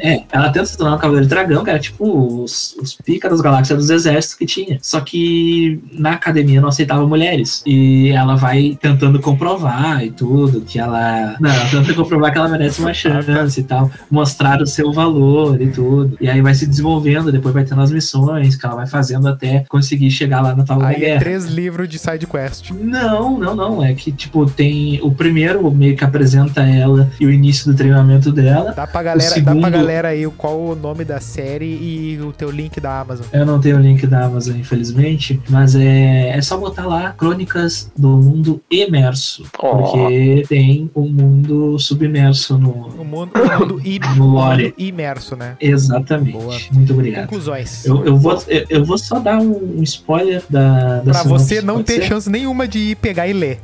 [LAUGHS] é, ela tenta se tornar um cavaleiro de dragão, que era tipo os, os pica das galáxias dos exércitos que tinha. Só que na academia não aceitava mulheres. E ela vai tentando comprovar e tudo, que ela. Não, ela tenta comprovar que ela merece uma chance e tal. Mostrar o seu valor e tudo. E aí vai se desenvolvendo, depois vai tendo as missões que ela vai fazendo até conseguir chegar lá na tal Aí é guerra. três livros de side quest. Não, não, não. É que, tipo, tem. O primeiro meio que apresenta ela e o início do treinamento dela. Dá pra galera, segundo- dá pra galera aí qual o nome da série e o teu link da Amazon. Eu não tenho o link da Amazon, infelizmente, mas é, é só botar lá Crônicas do Mundo Imerso. Ó. Porque tem um mundo submerso no. O mundo, o mundo, [COUGHS] i- No o lore. imerso, né? Exatamente. Boa. Muito obrigado. Conclusões. Eu, eu, vou, eu, eu vou só dar um, spoiler da. da Pra sinopse, você não ter ser? chance nenhuma de ir pegar e ler.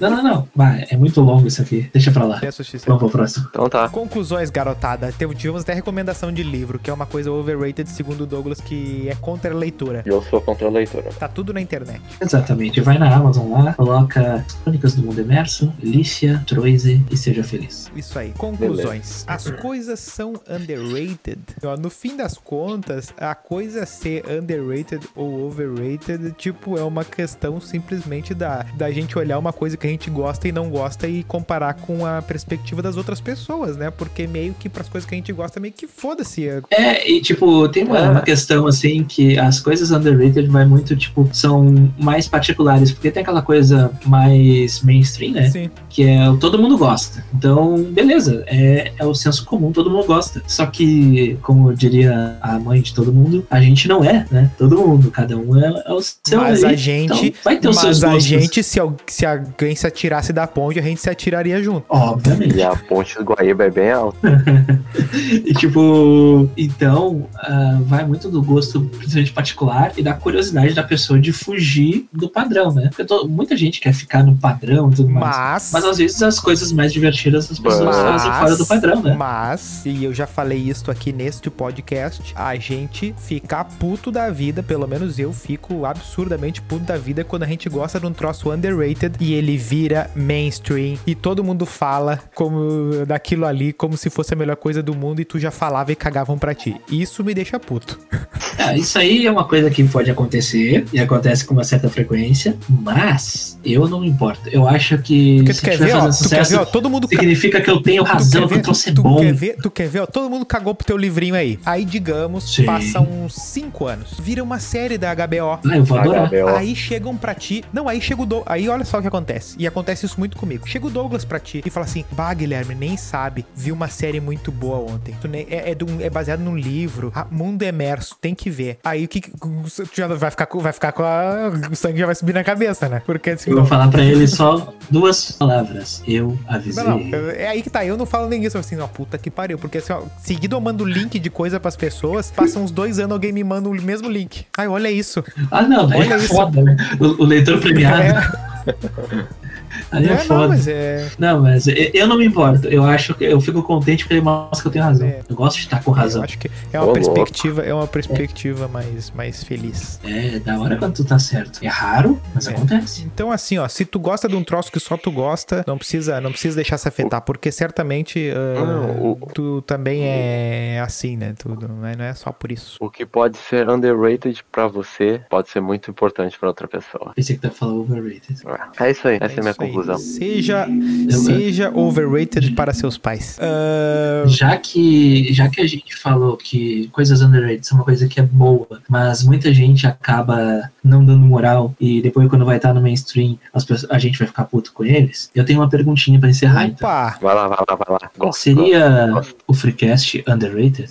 Não, não, não. Vai, é muito longo isso aqui. Deixa pra lá. Vamos pro próximo. Então tá. Conclusões, garotada. Teve- Tivemos até recomendação de livro, que é uma coisa overrated, segundo o Douglas, que é contra a leitura. Eu sou contra a leitura. Tá tudo na internet. Exatamente. Vai na Amazon lá, coloca Crônicas do Mundo Imerso, Alicia, Troise e seja feliz. Isso aí. Conclusões. As coisas são underrated. No fim das contas, a coisa ser underrated ou overrated, tipo, é uma questão simplesmente da, da gente olhar uma coisa coisa que a gente gosta e não gosta e comparar com a perspectiva das outras pessoas, né? Porque meio que pras coisas que a gente gosta, meio que foda-se. É, e tipo, tem uma, É. uma questão assim que as coisas underrated vai muito, tipo, são mais particulares, porque tem aquela coisa mais mainstream, né? Sim. Que é o todo mundo gosta. Então, beleza, é, é o senso comum, todo mundo gosta. Só que, como diria a mãe de todo mundo, a gente não é, né? Todo mundo, cada um é, é o seu Mas a gente, Então, vai ter os seus mas a gostos. gente, se, se alguém se atirasse da ponte, a gente se atiraria junto. Obviamente. E a ponte do Guaíba é bem alta. [LAUGHS] E tipo, então ah, vai muito do gosto, principalmente particular, e da curiosidade da pessoa de fugir do padrão, né? Porque to- muita gente quer ficar no padrão e tudo mais. Mas, Mas às vezes as coisas mais divertidas as pessoas Mas- fazem fora do padrão, né? mas, e eu já falei isso aqui neste podcast, a gente fica puto da vida, pelo menos eu fico absurdamente puto da vida quando a gente gosta de um troço underrated e ele vira mainstream e todo mundo fala como daquilo ali como se fosse a melhor coisa do mundo e tu já falava e cagavam pra ti. Isso me deixa puto. É, [LAUGHS] isso aí é uma coisa que pode acontecer e acontece com uma certa frequência, mas eu não me importo. Eu acho que Porque tu se quer estiver ver, ó, fazendo tu quer sucesso, ver, ó, todo mundo ca- significa que eu tenho razão, que troço é tu bom. quer ver, tu quer ver, ó, todo mundo cagou pro teu livrinho aí. Aí, digamos, Sim. passam uns 5 anos. Vira uma série da HBO. Ah, eu vou adorar. HBO. Aí chegam pra ti. Não, aí chega o Douglas. Aí olha só o que acontece. E acontece isso muito comigo. Chega o Douglas pra ti e fala assim: Bah, Guilherme, nem sabe. Vi uma série muito boa ontem. É, é, é baseado num livro. Ah, Mundo Emerso, tem que ver. Aí o que. Tu já vai ficar, com- vai ficar com a. O sangue já vai subir na cabeça, né? Porque assim. Eu vou falar pra ele só duas palavras. Eu avisei. Não, não, é aí que tá, eu não falo nem isso, assim, ó, puta que pariu, porque assim, ó, seguido eu mando link de coisa pras pessoas, passam uns dois anos, alguém me manda o mesmo link. Ai, olha isso. Ah, não, Olha é isso. foda, né? O, o leitor premiado. É, Gracias. Aí é, é, foda. não, mas é... Não, mas eu- eu não me importo. Eu acho que eu fico contente porque ele mostra que eu tenho razão. É. Eu gosto de estar com Eu razão. acho que é uma Ô, perspectiva, é uma perspectiva mais, mais feliz. É, da hora quando tu tá certo. É raro, mas É. acontece. Então, assim, ó, se tu gosta de um troço que só tu gosta, não precisa, não precisa deixar se afetar, porque certamente ah, Não, o- tu também é assim, né? Tu, não, é, não é só por isso. O que pode ser underrated pra você pode ser muito importante pra outra pessoa. Pensei que tu ia falar overrated. É isso aí, essa é a minha isso aí. Conclusão. Seja, seja overrated para seus pais. Ah, Já que, já que a gente falou que coisas underrated são uma coisa que é boa, mas muita gente acaba não dando moral e depois quando vai estar no mainstream as pessoas- a gente vai ficar puto com eles, eu tenho uma perguntinha pra encerrar então. opa! Vai lá, vai lá, vai lá. Gosto, Seria gosto. o Freecast underrated?